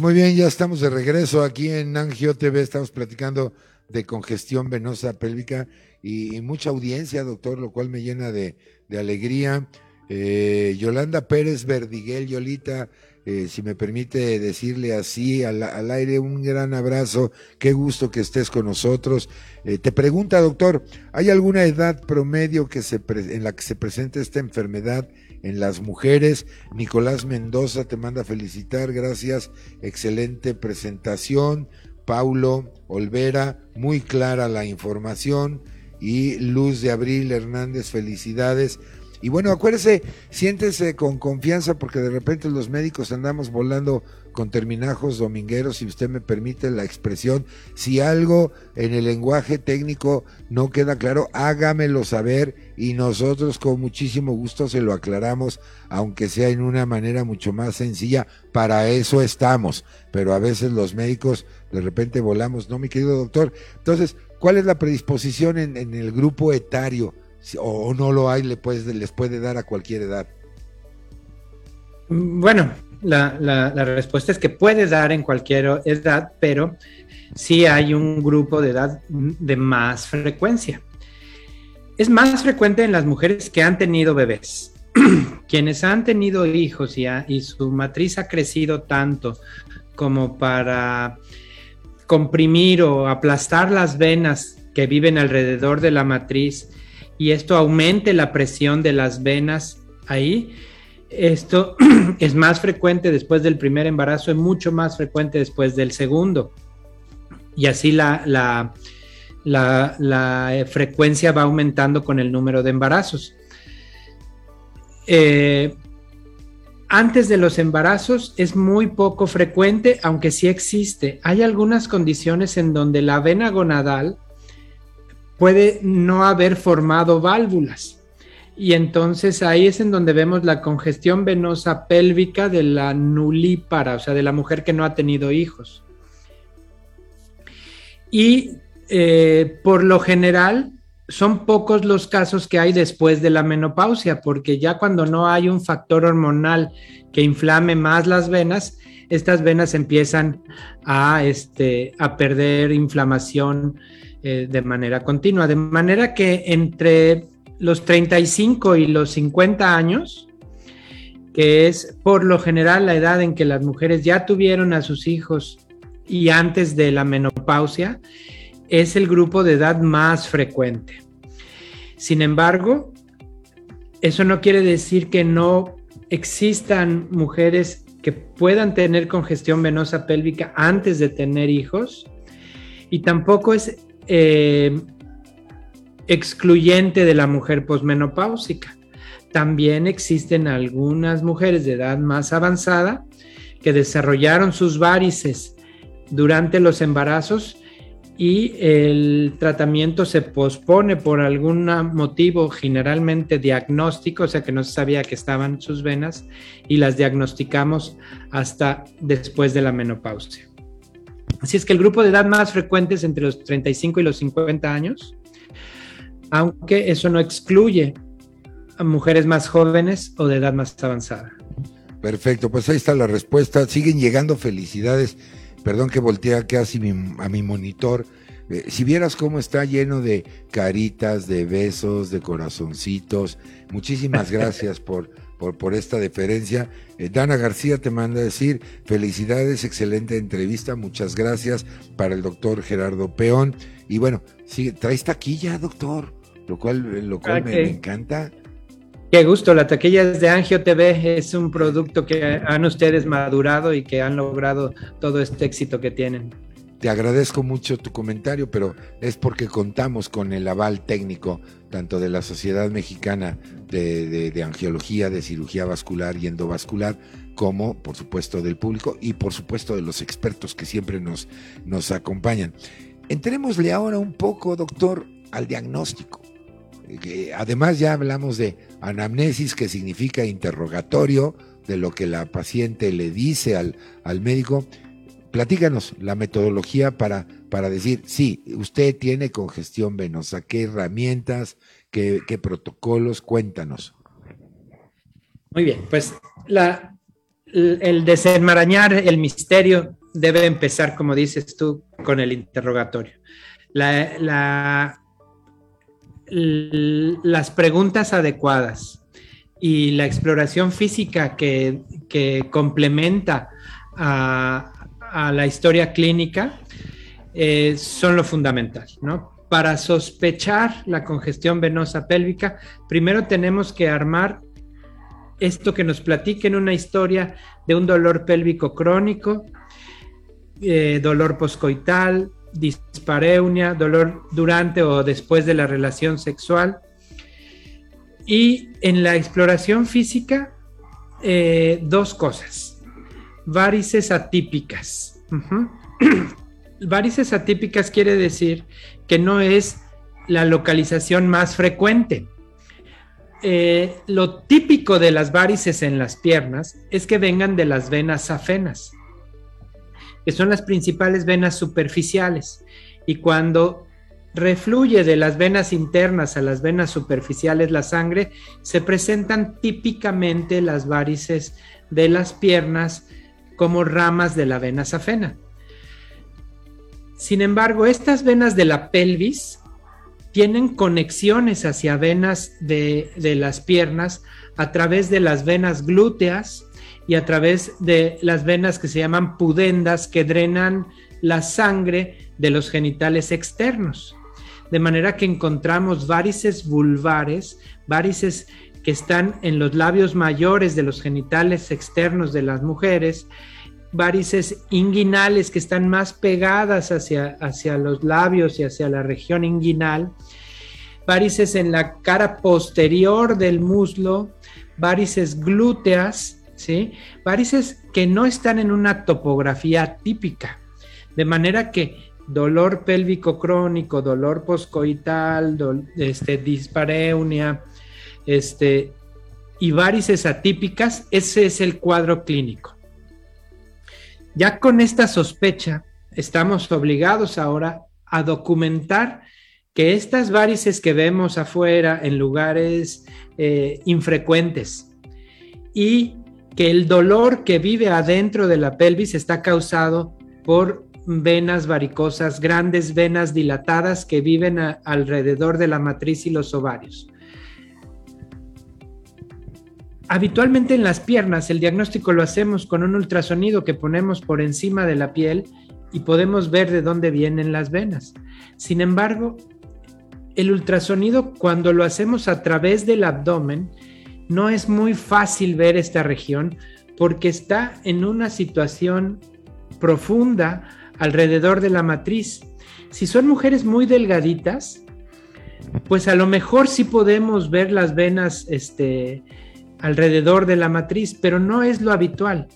Muy bien, ya estamos de regreso aquí en Angio TV, estamos platicando de congestión venosa pélvica y, mucha audiencia, doctor, lo cual me llena de, alegría. Eh, Yolanda Pérez Verdiguel, Yolita, eh, si me permite decirle así al, aire, un gran abrazo, qué gusto que estés con nosotros. Eh, te pregunta, doctor, ¿hay alguna edad promedio que se en la que se presenta esta enfermedad en las mujeres. Nicolás Mendoza te manda felicitar, gracias, excelente presentación. Paulo Olvera, muy clara la información. Y Luz de Abril Hernández, felicidades. Y bueno, acuérdese, siéntese con confianza porque de repente los médicos andamos volando con terminajos domingueros, si usted me permite la expresión. Si algo en el lenguaje técnico no queda claro, hágamelo saber y nosotros con muchísimo gusto se lo aclaramos, aunque sea en una manera mucho más sencilla. Para eso estamos. Pero a veces los médicos de repente volamos, ¿no, mi querido doctor? Entonces, ¿cuál es la predisposición en, en el grupo etario? O, no lo hay, le les puede dar a cualquier edad? Bueno, la, la, respuesta es que puede dar en cualquier edad, pero sí hay un grupo de edad de más frecuencia. Es más frecuente en las mujeres que han tenido bebés. Quienes han tenido hijos y, y su matriz ha crecido tanto como para comprimir o aplastar las venas que viven alrededor de la matriz y esto aumente la presión de las venas ahí. Esto es más frecuente después del primer embarazo, es mucho más frecuente después del segundo. Y así la, la, la, frecuencia va aumentando con el número de embarazos. Eh, antes de los embarazos es muy poco frecuente, aunque sí existe. Hay algunas condiciones en donde la vena gonadal puede no haber formado válvulas. Y entonces ahí es en donde vemos la congestión venosa pélvica de la nulípara, o sea, de la mujer que no ha tenido hijos. Y eh, por lo general son pocos los casos que hay después de la menopausia, porque ya cuando no hay un factor hormonal que inflame más las venas, estas venas empiezan a, este, a perder inflamación eh, de manera continua. De manera que entre los 35 y los 50 años, que es por lo general la edad en que las mujeres ya tuvieron a sus hijos y antes de la menopausia, es el grupo de edad más frecuente. Sin embargo, eso no quiere decir que no existan mujeres que puedan tener congestión venosa pélvica antes de tener hijos y tampoco es eh, excluyente de la mujer posmenopáusica. También existen algunas mujeres de edad más avanzada que desarrollaron sus varices durante los embarazos y el tratamiento se pospone por algún motivo generalmente diagnóstico, o sea que no se sabía que estaban sus venas y las diagnosticamos hasta después de la menopausia. Así es que el grupo de edad más frecuente es entre los 35 y los 50 años, aunque eso no excluye a mujeres más jóvenes o de edad más avanzada. Perfecto, pues ahí está la respuesta. Siguen llegando felicidades. Perdón que voltea casi a mi monitor. Eh, si vieras cómo está lleno de caritas, de besos, de corazoncitos. Muchísimas gracias por por, por esta deferencia. Eh, Dana García te manda a decir, felicidades, excelente entrevista, muchas gracias para el doctor Gerardo Peón. Y bueno, sí, traes taquilla, doctor, lo cual, lo cual me, encanta. Qué gusto, la taquilla es de Angio TV, es un producto que han ustedes madurado y que han logrado todo este éxito que tienen. Te agradezco mucho tu comentario, pero es porque contamos con el aval técnico tanto de la Sociedad Mexicana de, Angiología, de Cirugía Vascular y Endovascular, como por supuesto del público y por supuesto de los expertos que siempre nos, acompañan. Entrémosle ahora un poco, doctor, al diagnóstico. además ya hablamos de anamnesis, que significa interrogatorio de lo que la paciente le dice al médico, platícanos la metodología para, para decir, sí, usted tiene congestión venosa, qué herramientas, qué, protocolos, cuéntanos. Muy bien, pues el desenmarañar el misterio debe empezar, como dices tú, con el interrogatorio. La, las preguntas adecuadas y la exploración física que, que complementa a, a la historia clínica eh, son lo fundamental, ¿no? Para sospechar la congestión venosa pélvica, primero tenemos que armar esto que nos platiquen una historia de un dolor pélvico crónico, eh, dolor poscoital, dispareunia, dolor durante o después de la relación sexual. Y en la exploración física, eh, dos cosas. Varices atípicas. Varices atípicas quiere decir que no es la localización más frecuente. Eh, lo típico de las varices en las piernas es que vengan de las venas afenas que son las principales venas superficiales. Y cuando refluye de las venas internas a las venas superficiales la sangre, se presentan típicamente las varices de las piernas como ramas de la vena safena. Sin embargo, estas venas de la pelvis tienen conexiones hacia venas de, de las piernas a través de las venas glúteas, y a través de las venas que se llaman pudendas que drenan la sangre de los genitales externos. De manera que encontramos varices vulvares, varices que están en los labios mayores de los genitales externos de las mujeres, varices inguinales que están más pegadas hacia, hacia los labios y hacia la región inguinal, varices en la cara posterior del muslo, varices glúteas, ¿sí? Varices que no están en una topografía típica, de manera que dolor pélvico crónico, dolor poscoital, este, dispareunia, este, y varices atípicas, ese es el cuadro clínico. Ya con esta sospecha, estamos obligados ahora a documentar que estas varices que vemos afuera en lugares eh, infrecuentes y que el dolor que vive adentro de la pelvis está causado por venas varicosas, grandes venas dilatadas que viven alrededor de la matriz y los ovarios. Habitualmente en las piernas el diagnóstico lo hacemos con un ultrasonido que ponemos por encima de la piel y podemos ver de dónde vienen las venas. Sin embargo, el ultrasonido cuando lo hacemos a través del abdomen no es muy fácil ver esta región porque está en una situación profunda alrededor de la matriz. Si son mujeres muy delgaditas, pues a lo mejor sí podemos ver las venas este, alrededor de la matriz, pero no es lo habitual.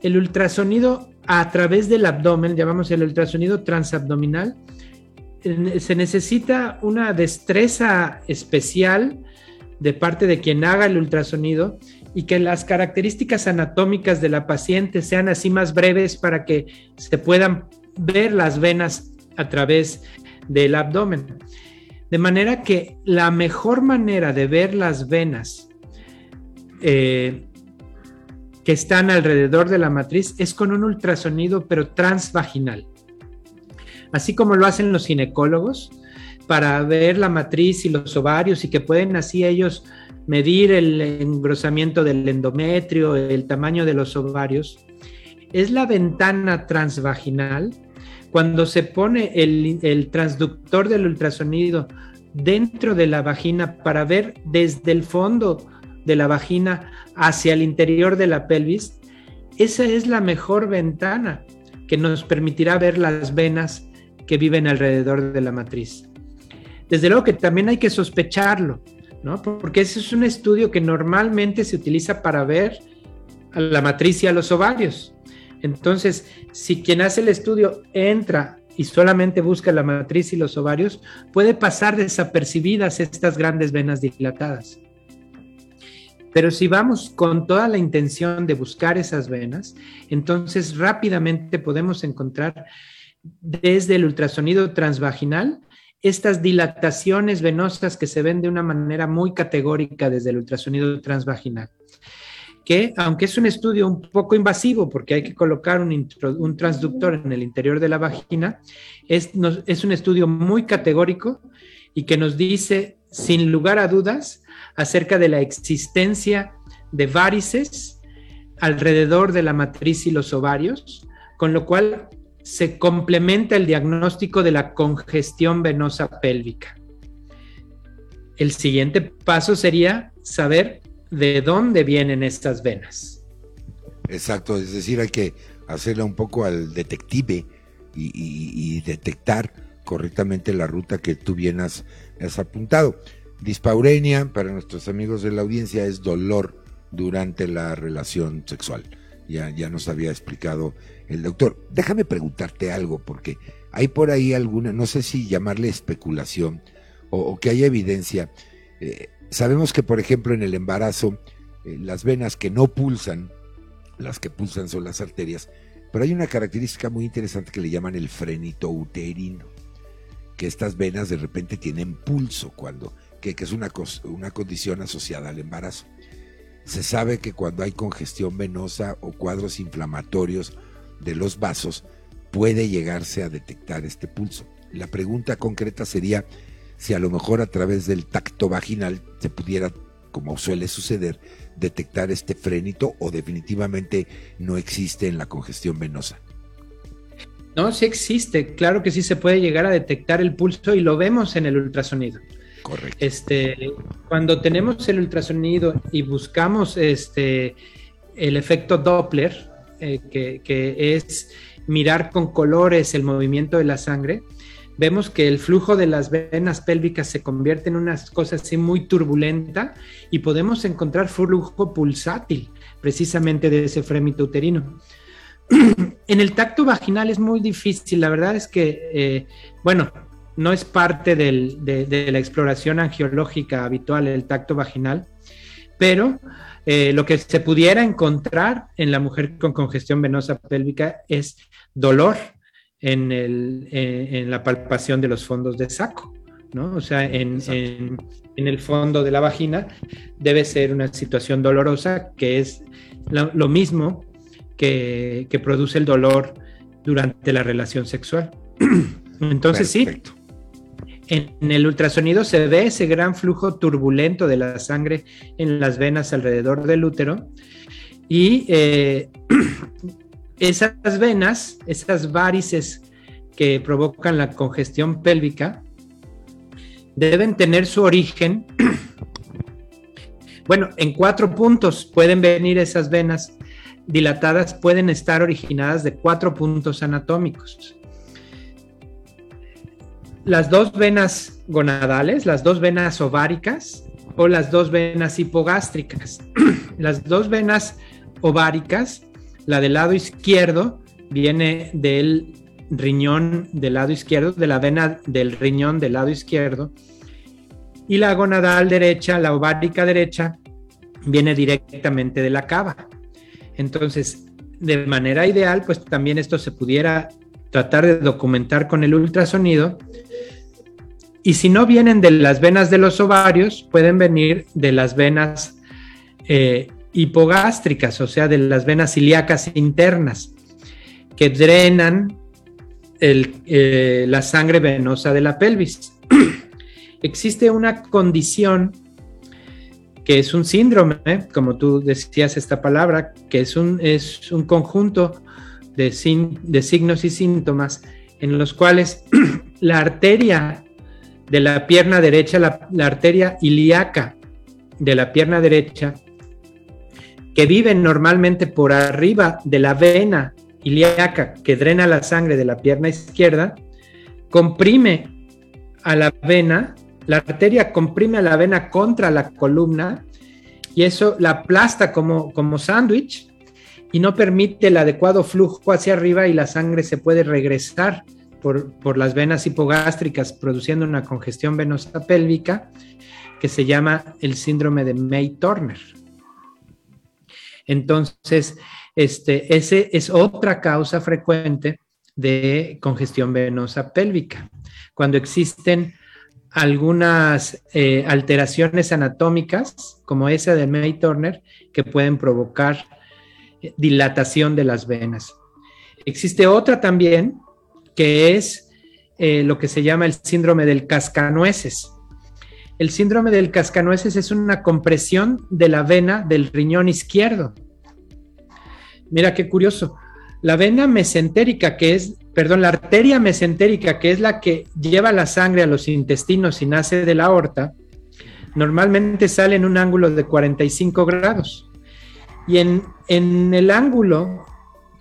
El ultrasonido a través del abdomen, llamamos el ultrasonido transabdominal, se necesita una destreza especial de parte de quien haga el ultrasonido y que las características anatómicas de la paciente sean así más breves para que se puedan ver las venas a través del abdomen. De manera que la mejor manera de ver las venas eh, que están alrededor de la matriz es con un ultrasonido pero transvaginal. Así como lo hacen los ginecólogos, para ver la matriz y los ovarios y que pueden así ellos medir el engrosamiento del endometrio, el tamaño de los ovarios, es la ventana transvaginal. Cuando se pone el, transductor del ultrasonido dentro de la vagina para ver desde el fondo de la vagina hacia el interior de la pelvis, esa es la mejor ventana que nos permitirá ver las venas que viven alrededor de la matriz. Desde luego que también hay que sospecharlo, ¿no? Porque ese es un estudio que normalmente se utiliza para ver a la matriz y a los ovarios. Entonces, si quien hace el estudio entra y solamente busca la matriz y los ovarios, puede pasar desapercibidas estas grandes venas dilatadas. Pero si vamos con toda la intención de buscar esas venas, entonces rápidamente podemos encontrar desde el ultrasonido transvaginal estas dilataciones venosas que se ven de una manera muy categórica desde el ultrasonido transvaginal, que aunque es un estudio un poco invasivo porque hay que colocar un, transductor en el interior de la vagina, es, es un estudio muy categórico y que nos dice sin lugar a dudas acerca de la existencia de varices alrededor de la matriz y los ovarios, con lo cual se complementa el diagnóstico de la congestión venosa pélvica. El siguiente paso sería saber de dónde vienen estas venas. Exacto, es decir, hay que hacerle un poco al detective y, detectar correctamente la ruta que tú bien has, apuntado. Dispaurenia, para nuestros amigos de la audiencia, es dolor durante la relación sexual. Ya, ya nos había explicado el doctor. Déjame preguntarte algo, porque hay por ahí alguna, no sé si llamarle especulación o, que haya evidencia. Eh, sabemos que, por ejemplo, en el embarazo, eh, las venas que no pulsan, las que pulsan son las arterias, pero hay una característica muy interesante que le llaman el frenito uterino, que estas venas de repente tienen pulso, cuando, que, es una, una condición asociada al embarazo. Se sabe que cuando hay congestión venosa o cuadros inflamatorios de los vasos, puede llegarse a detectar este pulso. La pregunta concreta sería si a lo mejor a través del tacto vaginal se pudiera, como suele suceder, detectar este frénito o definitivamente no existe en la congestión venosa? No, sí existe, claro que sí se puede llegar a detectar el pulso y lo vemos en el ultrasonido. Correcto. Este, cuando tenemos el ultrasonido y buscamos este, el efecto Doppler, eh, que, que, es mirar con colores el movimiento de la sangre, vemos que el flujo de las venas pélvicas se convierte en una cosa así muy turbulenta y podemos encontrar flujo pulsátil precisamente de ese frémito uterino. en el tacto vaginal es muy difícil, la verdad es que, eh, bueno, no es parte de, la exploración angiológica habitual el tacto vaginal, pero eh, lo que se pudiera encontrar en la mujer con congestión venosa pélvica es dolor en, el, eh, en la palpación de los fondos de saco, ¿no? O sea, en, el fondo de la vagina debe ser una situación dolorosa que es lo, mismo que, produce el dolor durante la relación sexual. Entonces sí, en, el ultrasonido se ve ese gran flujo turbulento de la sangre en las venas alrededor del útero y eh, esas venas, esas varices que provocan la congestión pélvica, deben tener su origen. Bueno, en cuatro puntos pueden venir esas venas dilatadas, pueden estar originadas de cuatro puntos anatómicos. Las dos venas gonadales, las dos venas ováricas o las dos venas hipogástricas. Las dos venas ováricas la del lado izquierdo viene del riñón del lado izquierdo, de la vena del riñón del lado izquierdo. Y la gonadal derecha, la ovárica derecha, viene directamente de la cava. Entonces, de manera ideal, pues también esto se pudiera tratar de documentar con el ultrasonido. Y si no vienen de las venas de los ovarios, pueden venir de las venas eh, hipogástricas, o sea, de las venas ilíacas internas, que drenan eh, la sangre venosa de la pelvis. Existe una condición que es un síndrome, como tú decías esta palabra, que es un, es un conjunto de, signos y síntomas en los cuales la arteria de la pierna derecha, la, arteria ilíaca de la pierna derecha, que viven normalmente por arriba de la vena ilíaca que drena la sangre de la pierna izquierda, comprime a la vena, la arteria comprime a la vena contra la columna y eso la aplasta como, como sándwich y no permite el adecuado flujo hacia arriba y la sangre se puede regresar por, por las venas hipogástricas produciendo una congestión venosa pélvica que se llama el síndrome de May-Turner. Entonces, este, ese es otra causa frecuente de congestión venosa pélvica. Cuando existen algunas eh, alteraciones anatómicas, como esa de May Turner, que pueden provocar dilatación de las venas. Existe otra también, que es eh, lo que se llama el síndrome del cascanueces. El síndrome del cascanueces es una compresión de la vena del riñón izquierdo. Mira qué curioso. La vena mesentérica, que es, perdón, la arteria mesentérica, que es la que lleva la sangre a los intestinos y nace de la aorta, normalmente sale en un ángulo de 45 grados. Y en, en el ángulo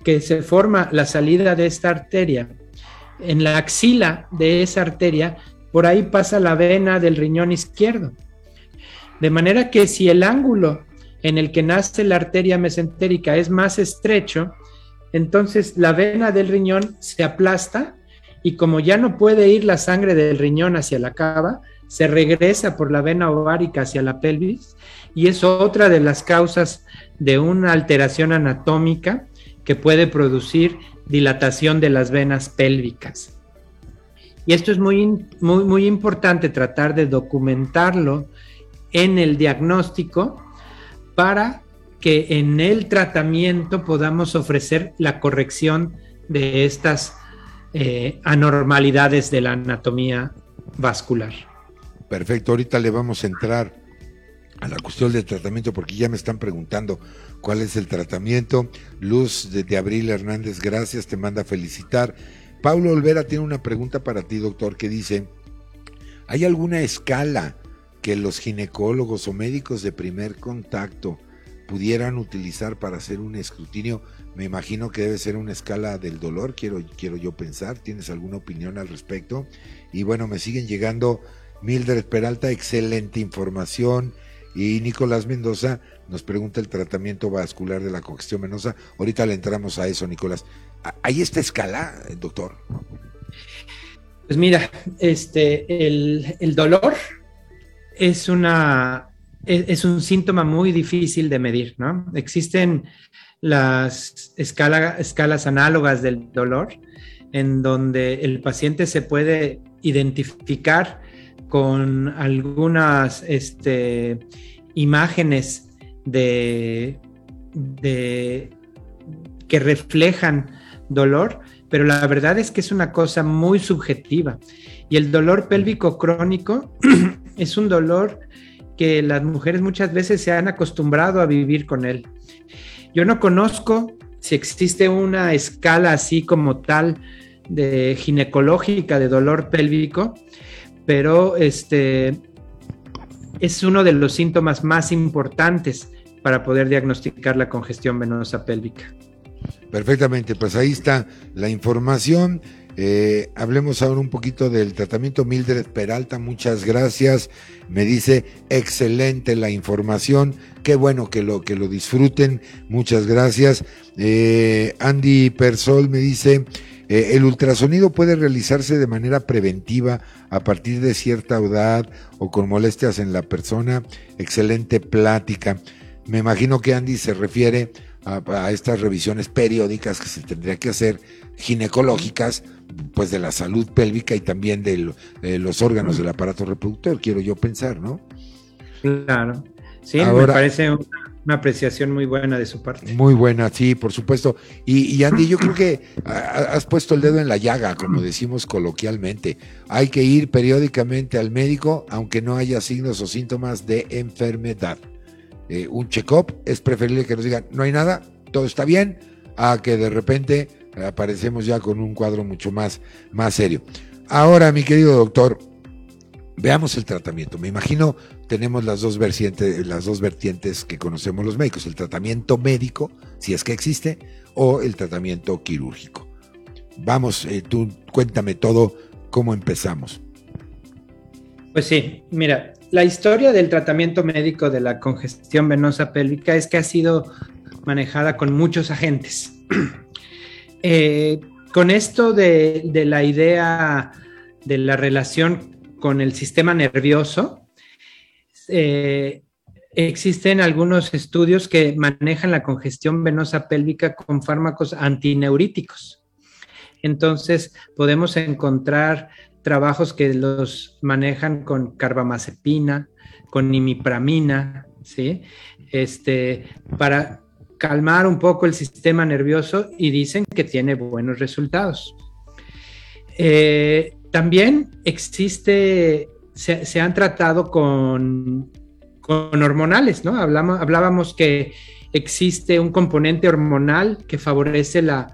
que se forma la salida de esta arteria, en la axila de esa arteria, por ahí pasa la vena del riñón izquierdo. De manera que si el ángulo en el que nace la arteria mesentérica es más estrecho, entonces la vena del riñón se aplasta y como ya no puede ir la sangre del riñón hacia la cava, se regresa por la vena ovárica hacia la pelvis y es otra de las causas de una alteración anatómica que puede producir dilatación de las venas pélvicas. Y esto es muy, muy, muy importante tratar de documentarlo en el diagnóstico para que en el tratamiento podamos ofrecer la corrección de estas eh, anormalidades de la anatomía vascular. Perfecto, ahorita le vamos a entrar a la cuestión del tratamiento porque ya me están preguntando cuál es el tratamiento. Luz de, Abril Hernández, gracias, te manda a felicitar. Paulo Olvera tiene una pregunta para ti, doctor, que dice, ¿hay alguna escala que los ginecólogos o médicos de primer contacto pudieran utilizar para hacer un escrutinio? Me imagino que debe ser una escala del dolor, quiero, quiero yo pensar. ¿Tienes alguna opinión al respecto? Y bueno, me siguen llegando Mildred Peralta, excelente información. Y Nicolás Mendoza nos pregunta el tratamiento vascular de la congestión venosa. Ahorita le entramos a eso, Nicolás. ¿Hay esta escala, doctor? Pues mira, este, el, dolor es una es, un síntoma muy difícil de medir, ¿no? Existen las escalas análogas del dolor, en donde el paciente se puede identificar con algunas este, imágenes de, que reflejan dolor, pero la verdad es que es una cosa muy subjetiva. Y el dolor pélvico crónico es un dolor que las mujeres muchas veces se han acostumbrado a vivir con él. Yo no conozco si existe una escala así como tal de ginecológica de dolor pélvico, pero este es uno de los síntomas más importantes para poder diagnosticar la congestión venosa pélvica. Perfectamente, pues ahí está la información. Eh, hablemos ahora un poquito del tratamiento Mildred Peralta, muchas gracias. Me dice, excelente la información, qué bueno que lo, que lo disfruten, muchas gracias. Eh, Andy Persol me dice, eh, el ultrasonido puede realizarse de manera preventiva a partir de cierta edad o con molestias en la persona. Excelente plática. Me imagino que Andy se refiere a, estas revisiones periódicas que se tendría que hacer ginecológicas, pues de la salud pélvica y también de, los órganos del aparato reproductor, quiero yo pensar, ¿no? Claro. Sí, me parece una apreciación muy buena de su parte. Muy buena, sí, por supuesto. Y, Andy, yo creo que has puesto el dedo en la llaga, como decimos coloquialmente. Hay que ir periódicamente al médico, aunque no haya signos o síntomas de enfermedad. Eh, un check-up es preferible que nos digan, no hay nada, todo está bien, a que de repente aparecemos ya con un cuadro mucho más, más serio. Ahora, mi querido doctor, veamos el tratamiento. Me imagino tenemos las dos, vertientes, las dos vertientes que conocemos los médicos, el tratamiento médico, si es que existe, o el tratamiento quirúrgico. Vamos, eh, tú cuéntame todo, cómo empezamos. Pues sí, mira, la historia del tratamiento médico de la congestión venosa pélvica es que ha sido manejada con muchos agentes. Eh, con esto de, de la idea de la relación con el sistema nervioso, eh, existen algunos estudios que manejan la congestión venosa pélvica con fármacos antineuríticos. Entonces, podemos encontrar trabajos que los manejan con carbamazepina, con imipramina, ¿sí? Este, para calmar un poco el sistema nervioso y dicen que tiene buenos resultados. Eh, también existe se, han tratado con, hormonales, ¿no? Hablamos, hablábamos que existe un componente hormonal que favorece la,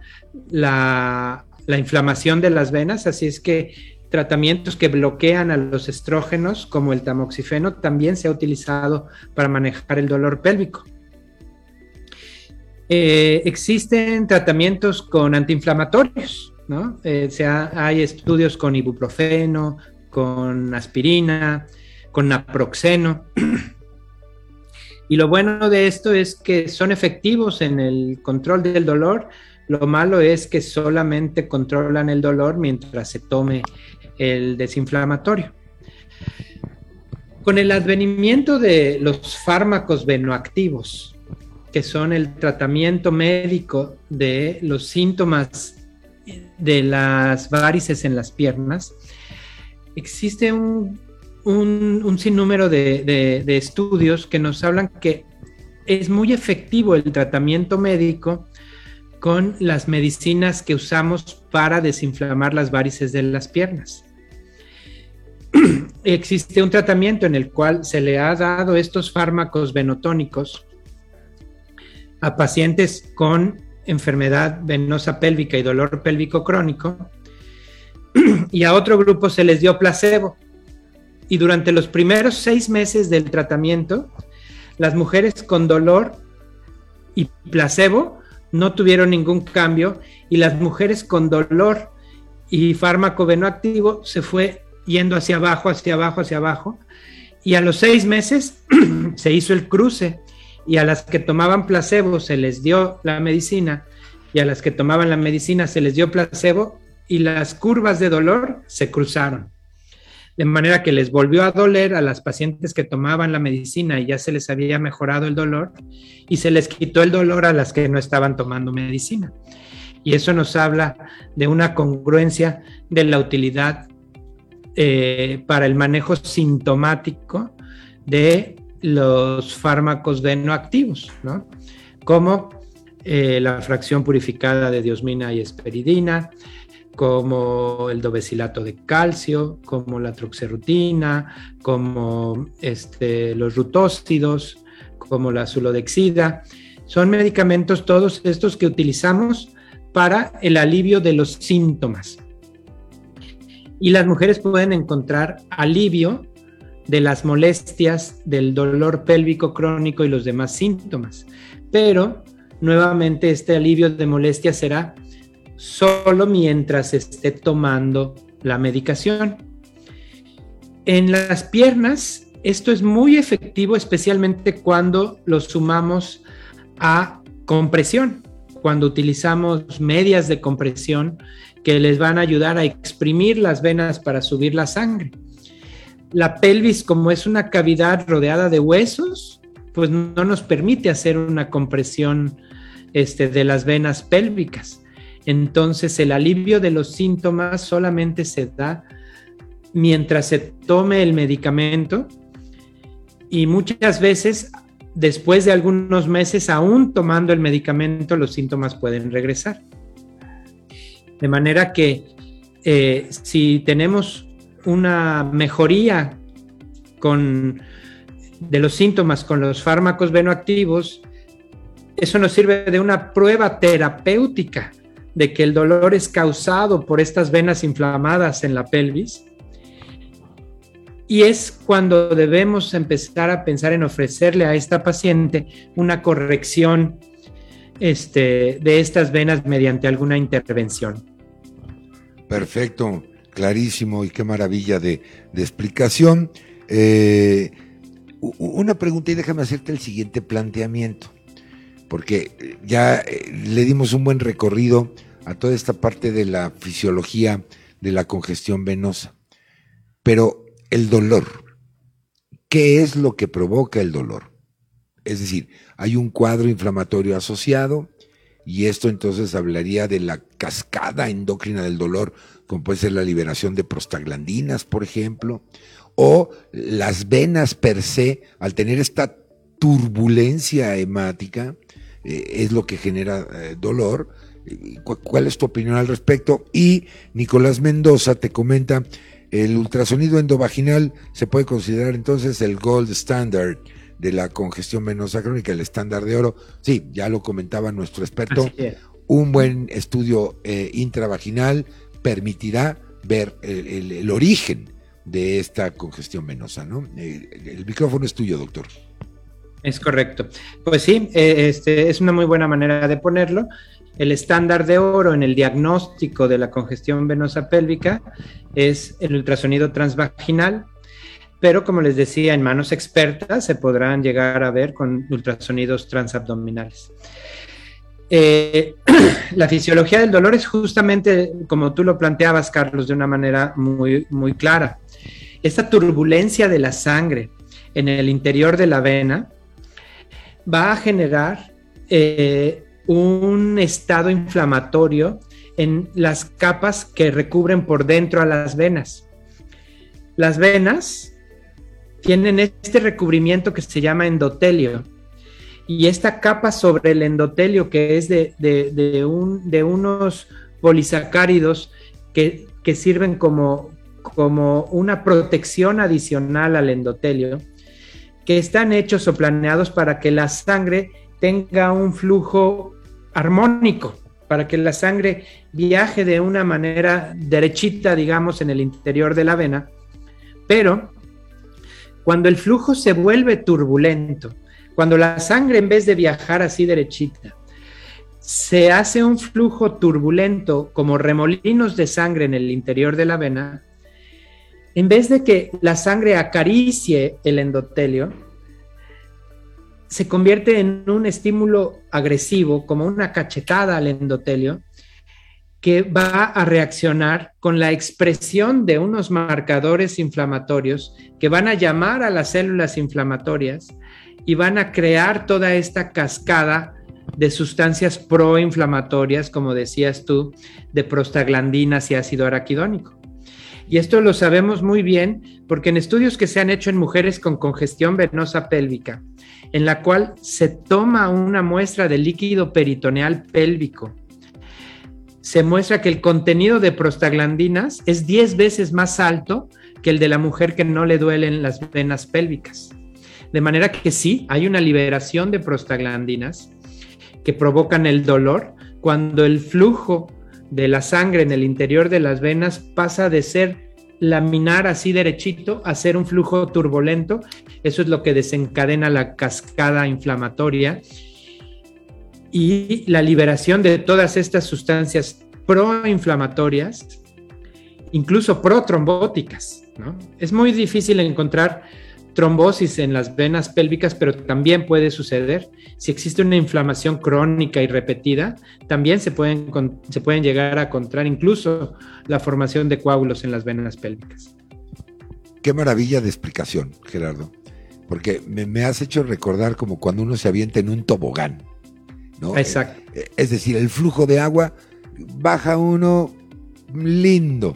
la, inflamación de las venas, así es que tratamientos que bloquean a los estrógenos, como el tamoxifeno, también se ha utilizado para manejar el dolor pélvico. Eh, existen tratamientos con antiinflamatorios, ¿no? Eh, hay estudios con ibuprofeno, con aspirina, con naproxeno. Y lo bueno de esto es que son efectivos en el control del dolor. Lo malo es que solamente controlan el dolor mientras se tome el desinflamatorio. Con el advenimiento de los fármacos venoactivos, que son el tratamiento médico de los síntomas de las varices en las piernas, existe un, sinnúmero de, de estudios que nos hablan que es muy efectivo el tratamiento médico con las medicinas que usamos para desinflamar las varices de las piernas. existe un tratamiento en el cual se le ha dado estos fármacos venotónicos a pacientes con enfermedad venosa pélvica y dolor pélvico crónico, y a otro grupo se les dio placebo. Y durante los primeros seis meses del tratamiento, las mujeres con dolor y placebo no tuvieron ningún cambio y las mujeres con dolor y fármaco venoactivo se fue yendo hacia abajo, hacia abajo, hacia abajo. Y a los seis meses se hizo el cruce y a las que tomaban placebo se les dio la medicina y a las que tomaban la medicina se les dio placebo y las curvas de dolor se cruzaron. De manera que les volvió a doler a las pacientes que tomaban la medicina y ya se les había mejorado el dolor y se les quitó el dolor a las que no estaban tomando medicina. Y eso nos habla de una congruencia de la utilidad eh, para el manejo sintomático de los fármacos venoactivos, ¿no? como eh, la fracción purificada de diosmina y esperidina, como el dovecilato de calcio, como la troxerrutina, como este, los rutócidos, como la sulodexida. Son medicamentos todos estos que utilizamos para el alivio de los síntomas y las mujeres pueden encontrar alivio de las molestias, del dolor pélvico crónico y los demás síntomas. Pero nuevamente este alivio de molestias será solo mientras esté tomando la medicación. En las piernas, esto es muy efectivo, especialmente cuando lo sumamos a compresión, cuando utilizamos medias de compresión que les van a ayudar a exprimir las venas para subir la sangre. La pelvis, como es una cavidad rodeada de huesos, pues no nos permite hacer una compresión este, de las venas pélvicas. Entonces el alivio de los síntomas solamente se da mientras se tome el medicamento y muchas veces después de algunos meses, aún tomando el medicamento, los síntomas pueden regresar. De manera que eh, si tenemos una mejoría con, de los síntomas con los fármacos venoactivos, eso nos sirve de una prueba terapéutica de que el dolor es causado por estas venas inflamadas en la pelvis. Y es cuando debemos empezar a pensar en ofrecerle a esta paciente una corrección este, de estas venas mediante alguna intervención. Perfecto, clarísimo y qué maravilla de, explicación. Eh, una pregunta y déjame hacerte el siguiente planteamiento, porque ya eh, le dimos un buen recorrido a toda esta parte de la fisiología de la congestión venosa, pero el dolor, ¿qué es lo que provoca el dolor? Es decir, hay un cuadro inflamatorio asociado, y esto entonces hablaría de la cascada endocrina del dolor, como puede ser la liberación de prostaglandinas, por ejemplo, o las venas per se, al tener esta turbulencia hemática, eh, es lo que genera eh, dolor. ¿Cuál es tu opinión al respecto? Y Nicolás Mendoza te comenta, el ultrasonido endovaginal se puede considerar entonces el gold standard de la congestión venosa crónica, el estándar de oro. Sí, ya lo comentaba nuestro experto. Un buen estudio eh, intravaginal permitirá ver el, origen de esta congestión venosa, ¿no? El, el, micrófono es tuyo, doctor. Es correcto. Pues sí, eh, este, es una muy buena manera de ponerlo. El estándar de oro en el diagnóstico de la congestión venosa pélvica es el ultrasonido transvaginal, pero como les decía, en manos expertas se podrán llegar a ver con ultrasonidos transabdominales. Eh, la fisiología del dolor es justamente como tú lo planteabas, Carlos, de una manera muy, muy clara. Esta turbulencia de la sangre en el interior de la vena va a generar eh, un estado inflamatorio en las capas que recubren por dentro a las venas. Las venas tienen este recubrimiento que se llama endotelio y esta capa sobre el endotelio que es de, un, de unos polisacáridos que, sirven como, como una protección adicional al endotelio, que están hechos o planeados para que la sangre tenga un flujo armónico, para que la sangre viaje de una manera derechita, digamos, en el interior de la vena, pero cuando el flujo se vuelve turbulento, cuando la sangre en vez de viajar así derechita, se hace un flujo turbulento como remolinos de sangre en el interior de la vena, en vez de que la sangre acaricie el endotelio, se convierte en un estímulo agresivo, como una cachetada al endotelio, que va a reaccionar con la expresión de unos marcadores inflamatorios que van a llamar a las células inflamatorias y van a crear toda esta cascada de sustancias proinflamatorias, como decías tú, de prostaglandinas y ácido araquidónico. Y esto lo sabemos muy bien porque en estudios que se han hecho en mujeres con congestión venosa pélvica, en la cual se toma una muestra de líquido peritoneal pélvico, se muestra que el contenido de prostaglandinas es 10 veces más alto que el de la mujer que no le duelen las venas pélvicas. De manera que sí, hay una liberación de prostaglandinas que provocan el dolor cuando el flujo de la sangre en el interior de las venas pasa de ser laminar así derechito a ser un flujo turbulento. Eso es lo que desencadena la cascada inflamatoria y la liberación de todas estas sustancias proinflamatorias, incluso protrombóticas. ¿no? Es muy difícil encontrar trombosis en las venas pélvicas, pero también puede suceder. Si existe una inflamación crónica y repetida, también se pueden, se pueden llegar a encontrar incluso la formación de coágulos en las venas pélvicas. Qué maravilla de explicación, Gerardo, porque me, has hecho recordar como cuando uno se avienta en un tobogán. ¿no? Exacto. Eh, es decir, el flujo de agua baja uno lindo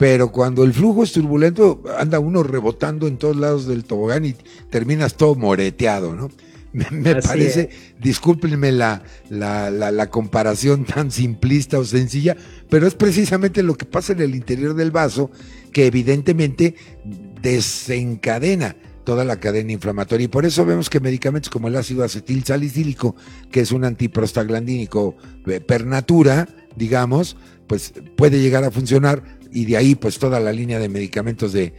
pero cuando el flujo es turbulento, anda uno rebotando en todos lados del tobogán y terminas todo moreteado, ¿no? Me, parece, discúlpenme la, la, comparación tan simplista o sencilla, pero es precisamente lo que pasa en el interior del vaso que evidentemente desencadena toda la cadena inflamatoria. Y por eso vemos que medicamentos como el ácido acetil salicílico, que es un antiprostaglandínico eh, per natura, digamos, pues puede llegar a funcionar y de ahí pues toda la línea de medicamentos de,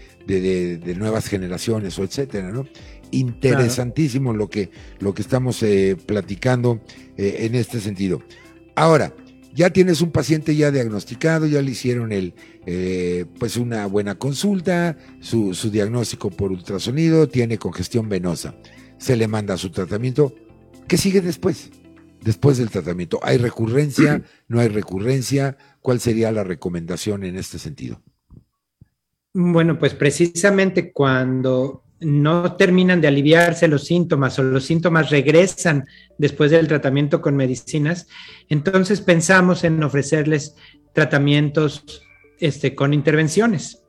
nuevas generaciones o etcétera, ¿no? Interesantísimo lo, que, lo que estamos eh, platicando eh, en este sentido. Ahora, ya tienes un paciente ya diagnosticado, ya le hicieron el, eh, pues una buena consulta, su, su diagnóstico por ultrasonido, tiene congestión venosa, se le manda su tratamiento. ¿Qué sigue después? Después del tratamiento, ¿hay recurrencia? ¿No hay recurrencia? ¿Cuál sería la recomendación en este sentido? Bueno, pues precisamente cuando no terminan de aliviarse los síntomas o los síntomas regresan después del tratamiento con medicinas, entonces pensamos en ofrecerles tratamientos este, con intervenciones.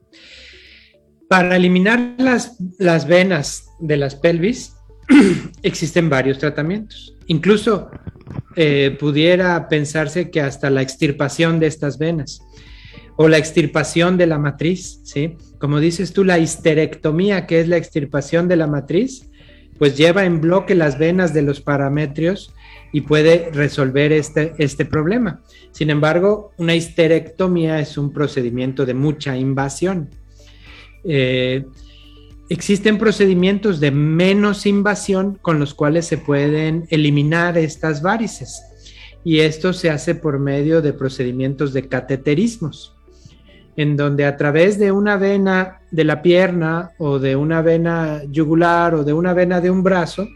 Para eliminar las, las venas de las pelvis existen varios tratamientos. Incluso eh, pudiera pensarse que hasta la extirpación de estas venas o la extirpación de la matriz, ¿sí? Como dices tú, la histerectomía, que es la extirpación de la matriz, pues lleva en bloque las venas de los parametrios y puede resolver este, este problema. Sin embargo, una histerectomía es un procedimiento de mucha invasión. Eh, existen procedimientos de menos invasión con los cuales se pueden eliminar estas varices y esto se hace por medio de procedimientos de cateterismos, en donde a través de una vena de la pierna o de una vena yugular o de una vena de un brazo,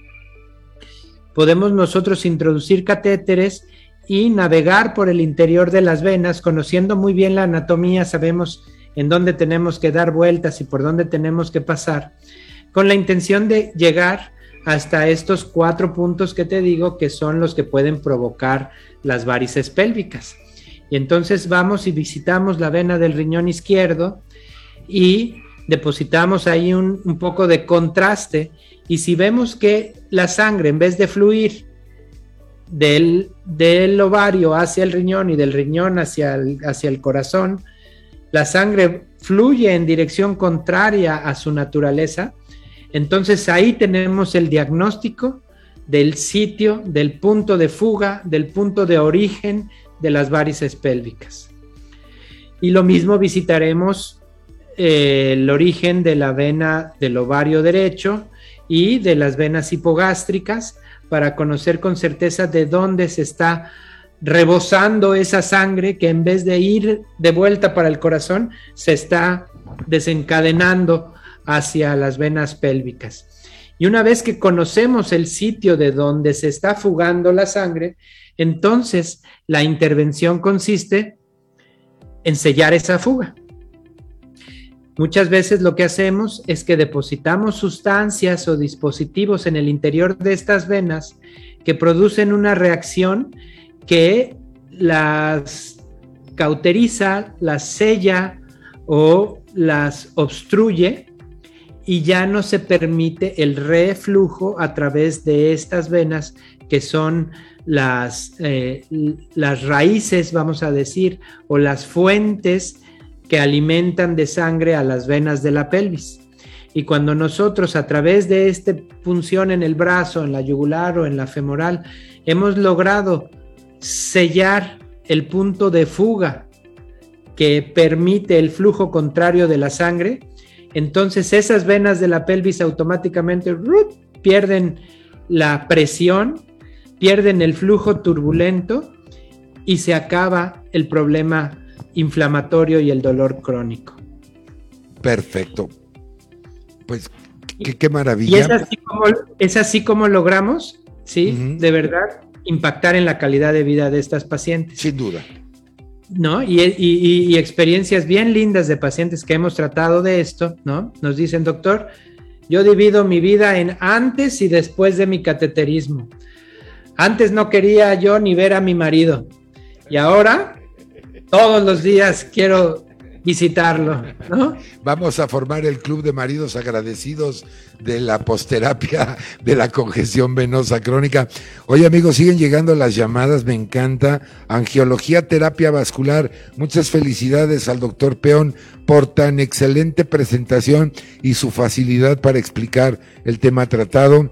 podemos nosotros introducir catéteres y navegar por el interior de las venas, conociendo muy bien la anatomía, sabemos en dónde tenemos que dar vueltas y por dónde tenemos que pasar, con la intención de llegar hasta estos cuatro puntos que te digo que son los que pueden provocar las varices pélvicas. Y entonces vamos y visitamos la vena del riñón izquierdo y depositamos ahí un, poco de contraste. Y si vemos que la sangre en vez de fluir del, del ovario hacia el riñón y del riñón hacia hacia el corazón, la sangre fluye en dirección contraria a su naturaleza, entonces ahí tenemos el diagnóstico del sitio, del punto de fuga, del punto de origen de las varices pélvicas. Y lo mismo visitaremos eh, el origen de la vena del ovario derecho y de las venas hipogástricas para conocer con certeza de dónde se está rebosando esa sangre que en vez de ir de vuelta para el corazón, se está desencadenando hacia las venas pélvicas. Y una vez que conocemos el sitio de donde se está fugando la sangre, entonces la intervención consiste en sellar esa fuga. Muchas veces lo que hacemos es que depositamos sustancias o dispositivos en el interior de estas venas que producen una reacción que las cauteriza, las sella o las obstruye y ya no se permite el reflujo a través de estas venas que son las, eh, las raíces, vamos a decir, o las fuentes que alimentan de sangre a las venas de la pelvis. Y cuando nosotros a través de esta punción en el brazo, en la yugular o en la femoral, hemos logrado sellar el punto de fuga que permite el flujo contrario de la sangre, entonces esas venas de la pelvis automáticamente pierden la presión, pierden el flujo turbulento y se acaba el problema inflamatorio y el dolor crónico. Perfecto. Pues qué, maravilla. Y es así como, es así como logramos, ¿sí? De verdad, impactar en la calidad de vida de estas pacientes. Sin duda. ¿No? Y, experiencias bien lindas de pacientes que hemos tratado de esto, ¿no? Nos dicen, doctor, yo divido mi vida en antes y después de mi cateterismo. Antes no quería yo ni ver a mi marido. Y ahora, todos los días quiero visitarlo, ¿no? Vamos a formar el club de maridos agradecidos de la posterapia de la congestión venosa crónica. Oye, amigos, siguen llegando las llamadas, me encanta. Angiología, terapia vascular. Muchas felicidades al doctor Peón por tan excelente presentación y su facilidad para explicar el tema tratado.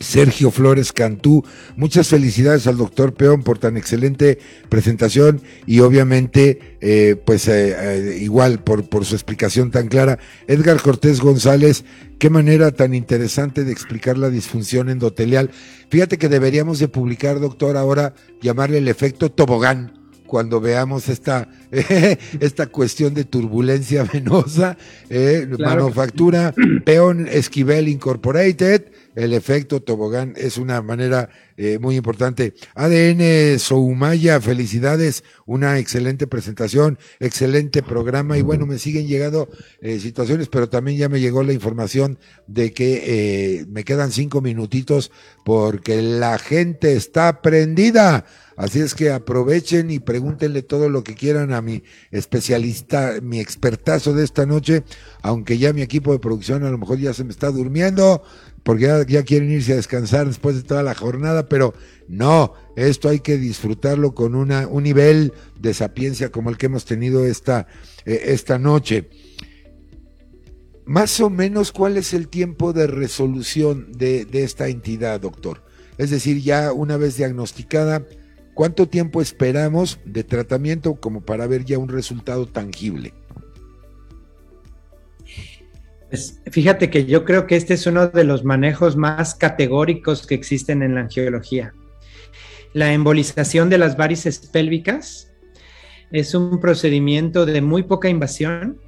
Sergio Flores Cantú. Muchas felicidades al doctor Peón por tan excelente presentación y obviamente, eh, pues eh, eh, igual por, por su explicación tan clara. Edgar Cortés González, qué manera tan interesante de explicar la disfunción endotelial. Fíjate que deberíamos de publicar, doctor, ahora llamarle el efecto tobogán cuando veamos esta, esta cuestión de turbulencia venosa, manufactura Peón Esquivel Incorporated, el efecto tobogán es una manera eh, muy importante. ADN Soumaya, felicidades, una excelente presentación, excelente programa y bueno, me siguen llegando eh, situaciones, pero también ya me llegó la información de que eh, me quedan cinco minutitos porque la gente está prendida. Así es que aprovechen y pregúntenle todo lo que quieran a mi especialista, mi expertazo de esta noche, aunque ya mi equipo de producción a lo mejor ya se me está durmiendo, porque ya, quieren irse a descansar después de toda la jornada, pero no, esto hay que disfrutarlo con una, un nivel de sapiencia como el que hemos tenido esta, eh, esta noche. Más o menos, ¿cuál es el tiempo de resolución de, de esta entidad, doctor? Es decir, ya una vez diagnosticada, ¿cuánto tiempo esperamos de tratamiento como para ver ya un resultado tangible? Fíjate que yo creo que este es uno de los manejos más categóricos que existen en la angiología. La embolización de las varices pélvicas es un procedimiento de muy poca invasión,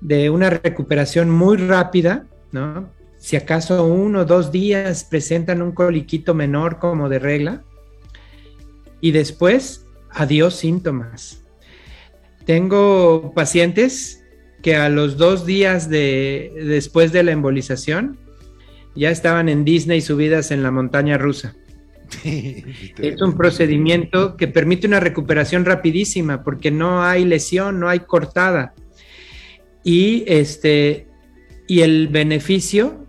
de una recuperación muy rápida, ¿no? Si acaso uno o dos días presentan un coliquito menor como de regla, y después, adiós síntomas. Tengo pacientes que a los dos días de, después de la embolización ya estaban en Disney subidas en la montaña rusa. es un procedimiento que permite una recuperación rapidísima porque no hay lesión, no hay cortada. Y, este, y el beneficio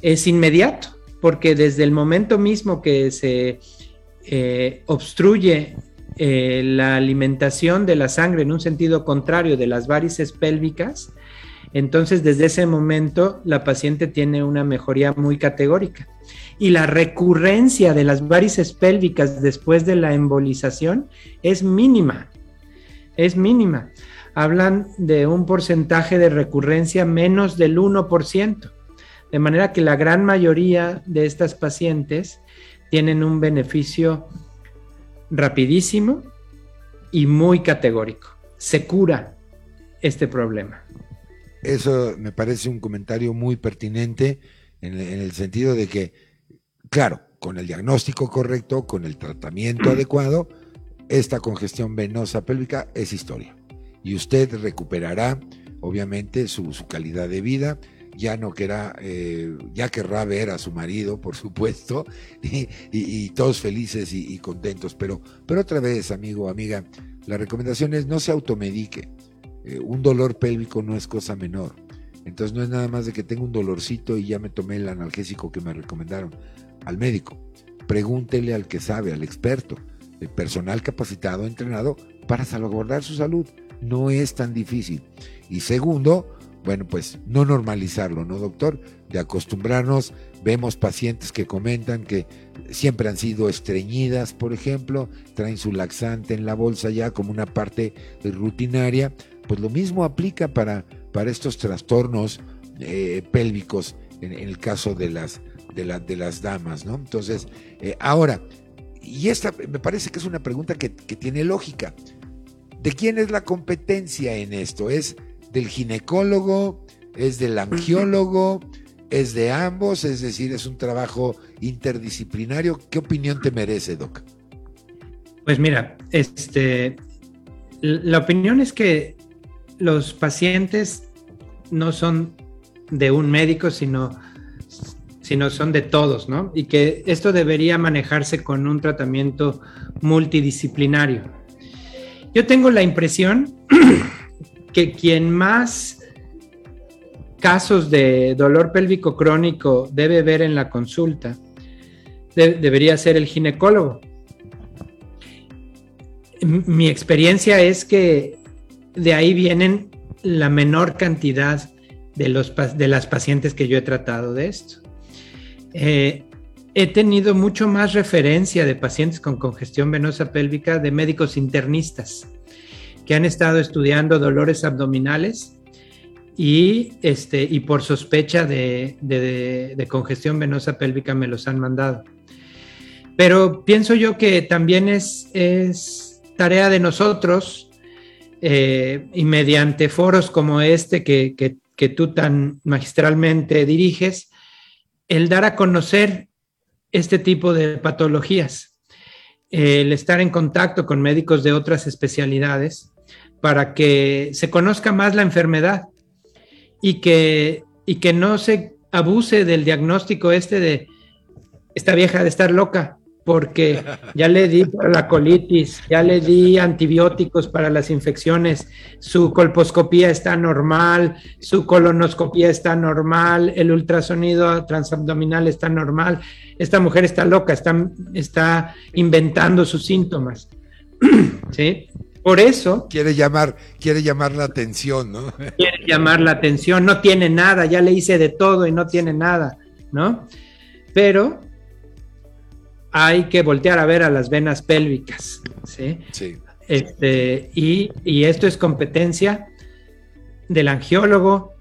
es inmediato, porque desde el momento mismo que se eh, obstruye eh, la alimentación de la sangre en un sentido contrario de las varices pélvicas, entonces desde ese momento la paciente tiene una mejoría muy categórica. Y la recurrencia de las varices pélvicas después de la embolización es mínima, es mínima. Hablan de un porcentaje de recurrencia menos del 1%. De manera que la gran mayoría de estas pacientes tienen un beneficio rapidísimo y muy categórico. Se cura este problema. Eso me parece un comentario muy pertinente en, el sentido de que, claro, con el diagnóstico correcto, con el tratamiento adecuado, esta congestión venosa pélvica es historia. Y usted recuperará, obviamente, su, su calidad de vida ya no querrá, eh, ya querrá ver a su marido, por supuesto, y, todos felices y, contentos. Pero, pero otra vez, amigo, amiga, la recomendación es no se automedique. Eh, un dolor pélvico no es cosa menor. Entonces no es nada más de que tengo un dolorcito y ya me tomé el analgésico que me recomendaron al médico. Pregúntele al que sabe, al experto, el personal capacitado, entrenado para salvaguardar su salud. No es tan difícil. Y segundo, bueno, pues no normalizarlo, ¿no, doctor? De acostumbrarnos, vemos pacientes que comentan que siempre han sido estreñidas, por ejemplo, traen su laxante en la bolsa ya como una parte rutinaria, pues lo mismo aplica para, para estos trastornos eh, pélvicos en, el caso de las, de, de las damas, ¿no? Entonces, eh, ahora, y esta me parece que es una pregunta que, que tiene lógica. ¿De quién es la competencia en esto? ¿Es del ginecólogo, es del angiólogo, es de ambos, es decir, es un trabajo interdisciplinario. ¿Qué opinión te merece, Doc? Pues mira, este, la opinión es que los pacientes no son de un médico, sino, sino son de todos, ¿no? Y que esto debería manejarse con un tratamiento multidisciplinario. Yo tengo la impresión que quien más casos de dolor pélvico crónico debe ver en la consulta debería ser el ginecólogo. Mi experiencia es que de ahí vienen la menor cantidad de, los, de las pacientes que yo he tratado de esto. Eh, he tenido mucho más referencia de pacientes con congestión venosa pélvica de médicos internistas que han estado estudiando dolores abdominales y, este, y por sospecha de, congestión venosa pélvica me los han mandado. Pero pienso yo que también es, es tarea de nosotros eh, y mediante foros como este que, que, tú tan magistralmente diriges, el dar a conocer este tipo de patologías, el estar en contacto con médicos de otras especialidades para que se conozca más la enfermedad y que, y que no se abuse del diagnóstico este de esta vieja de estar loca, porque ya le di para la colitis, ya le di antibióticos para las infecciones, su colposcopía está normal, su colonoscopía está normal, el ultrasonido transabdominal está normal. Esta mujer está loca, está, está inventando sus síntomas. ¿Sí? Por eso. Quiere llamar, quiere llamar la atención, ¿no? Quiere llamar la atención, no tiene nada, ya le hice de todo y no tiene nada, ¿no? Pero hay que voltear a ver a las venas pélvicas, ¿sí? Sí. Este, y, y esto es competencia del angiólogo,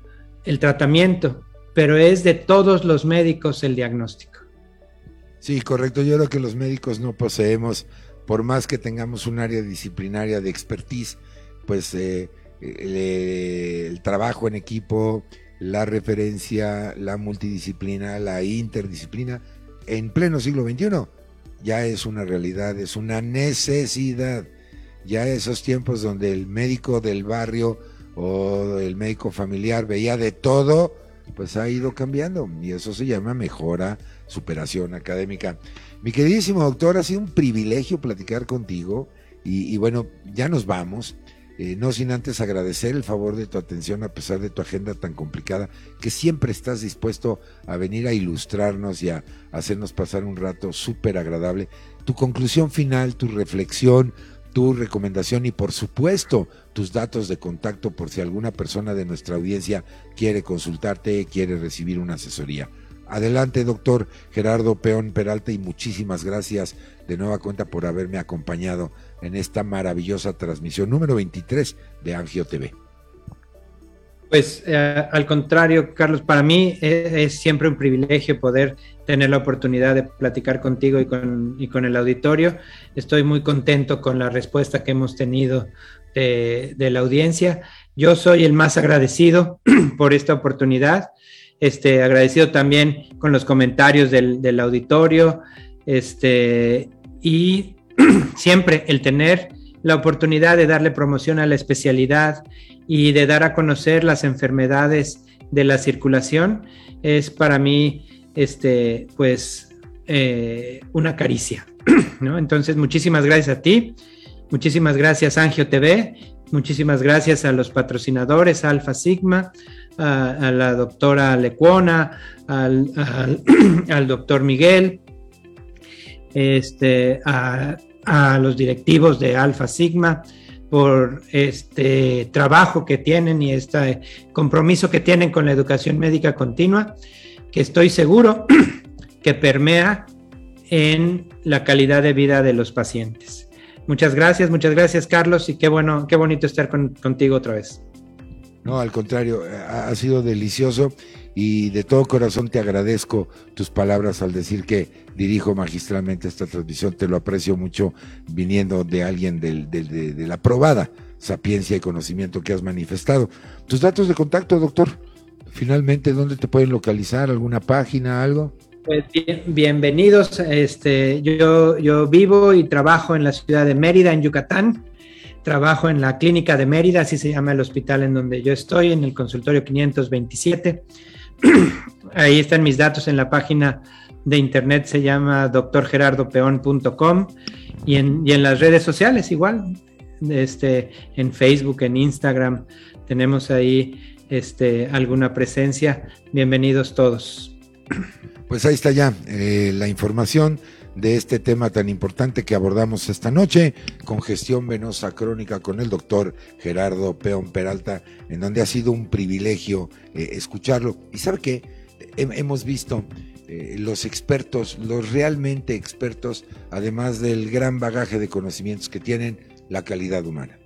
el tratamiento, pero es de todos los médicos el diagnóstico. Sí, correcto. Yo creo que los médicos no poseemos, por más que tengamos un área disciplinaria de expertise, pues eh, el, el trabajo en equipo, la referencia, la multidisciplina, la interdisciplina, en pleno siglo XXI, ya es una realidad, es una necesidad. Ya esos tiempos donde el médico del barrio o el médico familiar veía de todo, pues ha ido cambiando y eso se llama mejora, superación académica. Mi queridísimo doctor, ha sido un privilegio platicar contigo y, bueno, ya nos vamos. Eh, no sin antes agradecer el favor de tu atención a pesar de tu agenda tan complicada, que siempre estás dispuesto a venir a ilustrarnos y a, hacernos pasar un rato súper agradable. Tu conclusión final, tu reflexión, tu recomendación y por supuesto tus datos de contacto por si alguna persona de nuestra audiencia quiere consultarte, quiere recibir una asesoría. Adelante, doctor Gerardo Peón Peralta, y muchísimas gracias de nueva cuenta por haberme acompañado en esta maravillosa transmisión número 23 de Angio TV. Pues eh, al contrario, Carlos, para mí es, es, siempre un privilegio poder tener la oportunidad de platicar contigo y con, y con el auditorio. Estoy muy contento con la respuesta que hemos tenido de la audiencia. Yo soy el más agradecido por esta oportunidad. Este, agradecido también con los comentarios del, del auditorio. Este, y siempre el tener la oportunidad de darle promoción a la especialidad y de dar a conocer las enfermedades de la circulación es para mí este pues eh, una caricia ¿no? entonces muchísimas gracias a ti muchísimas gracias Angio TV muchísimas gracias a los patrocinadores Alfa Sigma a, la doctora Lecuona al, doctor Miguel este, a, a, los directivos de Alfa Sigma por este trabajo que tienen y este compromiso que tienen con la educación médica continua, que estoy seguro que permea en la calidad de vida de los pacientes. Muchas gracias, muchas gracias Carlos y qué bueno, qué bonito estar con, contigo otra vez. No, al contrario, ha sido delicioso y de todo corazón te agradezco tus palabras al decir que dirijo magistralmente esta transmisión. Te lo aprecio mucho viniendo de alguien del, del, de, de, la probada sapiencia y conocimiento que has manifestado. Tus datos de contacto, doctor. Finalmente, ¿dónde te pueden localizar? ¿Alguna página, algo? Pues bien, bienvenidos. Este, yo, yo vivo y trabajo en la ciudad de Mérida, en Yucatán. Trabajo en la clínica de Mérida, así se llama el hospital en donde yo estoy, en el consultorio 527. Ahí están mis datos en la página de internet, se llama doctorgerardopeón.com y en, y en las redes sociales igual, este, en Facebook, en Instagram, tenemos ahí este, alguna presencia. Bienvenidos todos. Pues ahí está ya eh, la información de este tema tan importante que abordamos esta noche, congestión venosa crónica con el doctor Gerardo Peón Peralta, en donde ha sido un privilegio eh, escucharlo. Y sabe que hemos visto eh, los expertos, los realmente expertos, además del gran bagaje de conocimientos que tienen, la calidad humana.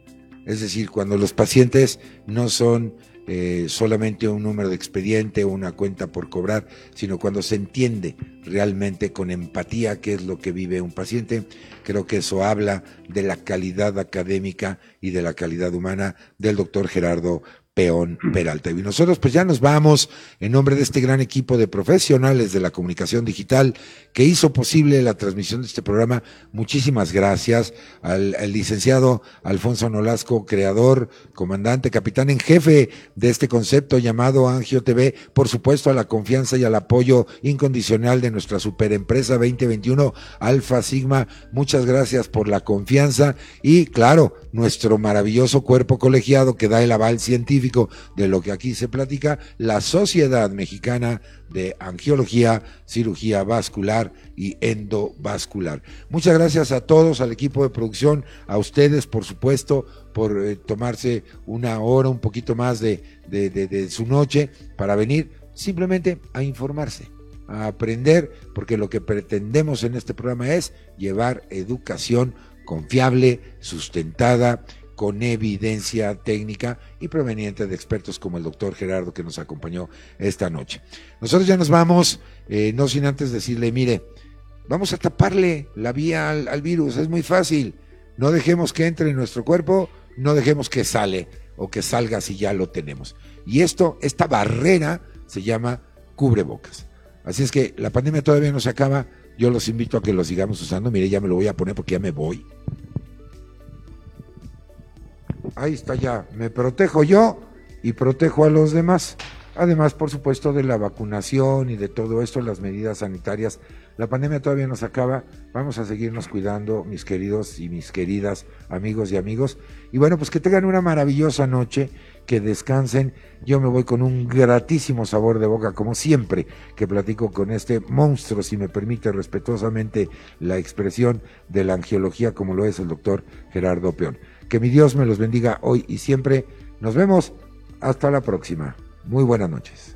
Es decir, cuando los pacientes no son eh, solamente un número de expediente o una cuenta por cobrar, sino cuando se entiende realmente con empatía qué es lo que vive un paciente, creo que eso habla de la calidad académica y de la calidad humana del doctor Gerardo Peón Peralta. Y nosotros pues ya nos vamos en nombre de este gran equipo de profesionales de la comunicación digital que hizo posible la transmisión de este programa. Muchísimas gracias al, al licenciado Alfonso Nolasco, creador, comandante, capitán en jefe de este concepto llamado Angio TV. Por supuesto a la confianza y al apoyo incondicional de nuestra superempresa 2021 Alfa Sigma. Muchas gracias por la confianza y claro, nuestro maravilloso cuerpo colegiado que da el aval científico de lo que aquí se platica, la Sociedad Mexicana de Angiología, Cirugía Vascular y Endovascular. Muchas gracias a todos, al equipo de producción, a ustedes, por supuesto, por eh, tomarse una hora, un poquito más de, de, su noche para venir simplemente a informarse a aprender, porque lo que pretendemos en este programa es llevar educación confiable, sustentada, con evidencia técnica y proveniente de expertos como el doctor Gerardo que nos acompañó esta noche. Nosotros ya nos vamos, eh, no sin antes decirle, mire, vamos a taparle la vía al, al virus, es muy fácil, no dejemos que entre en nuestro cuerpo, no dejemos que sale o que salga si ya lo tenemos. Y esto, esta barrera se llama cubrebocas. Así es que la pandemia todavía no se acaba. Yo los invito a que lo sigamos usando. Mire, ya me lo voy a poner porque ya me voy. Ahí está ya. Me protejo yo y protejo a los demás. Además, por supuesto, de la vacunación y de todo esto, las medidas sanitarias. La pandemia todavía no se acaba. Vamos a seguirnos cuidando, mis queridos y mis queridas amigos y amigos. Y bueno, pues que tengan una maravillosa noche, que descansen. Yo me voy con un gratísimo sabor de boca, como siempre, que platico con este monstruo, si me permite respetuosamente la expresión de la angiología, como lo es el doctor Gerardo Peón. Que mi Dios me los bendiga hoy y siempre. Nos vemos. Hasta la próxima. Muy buenas noches.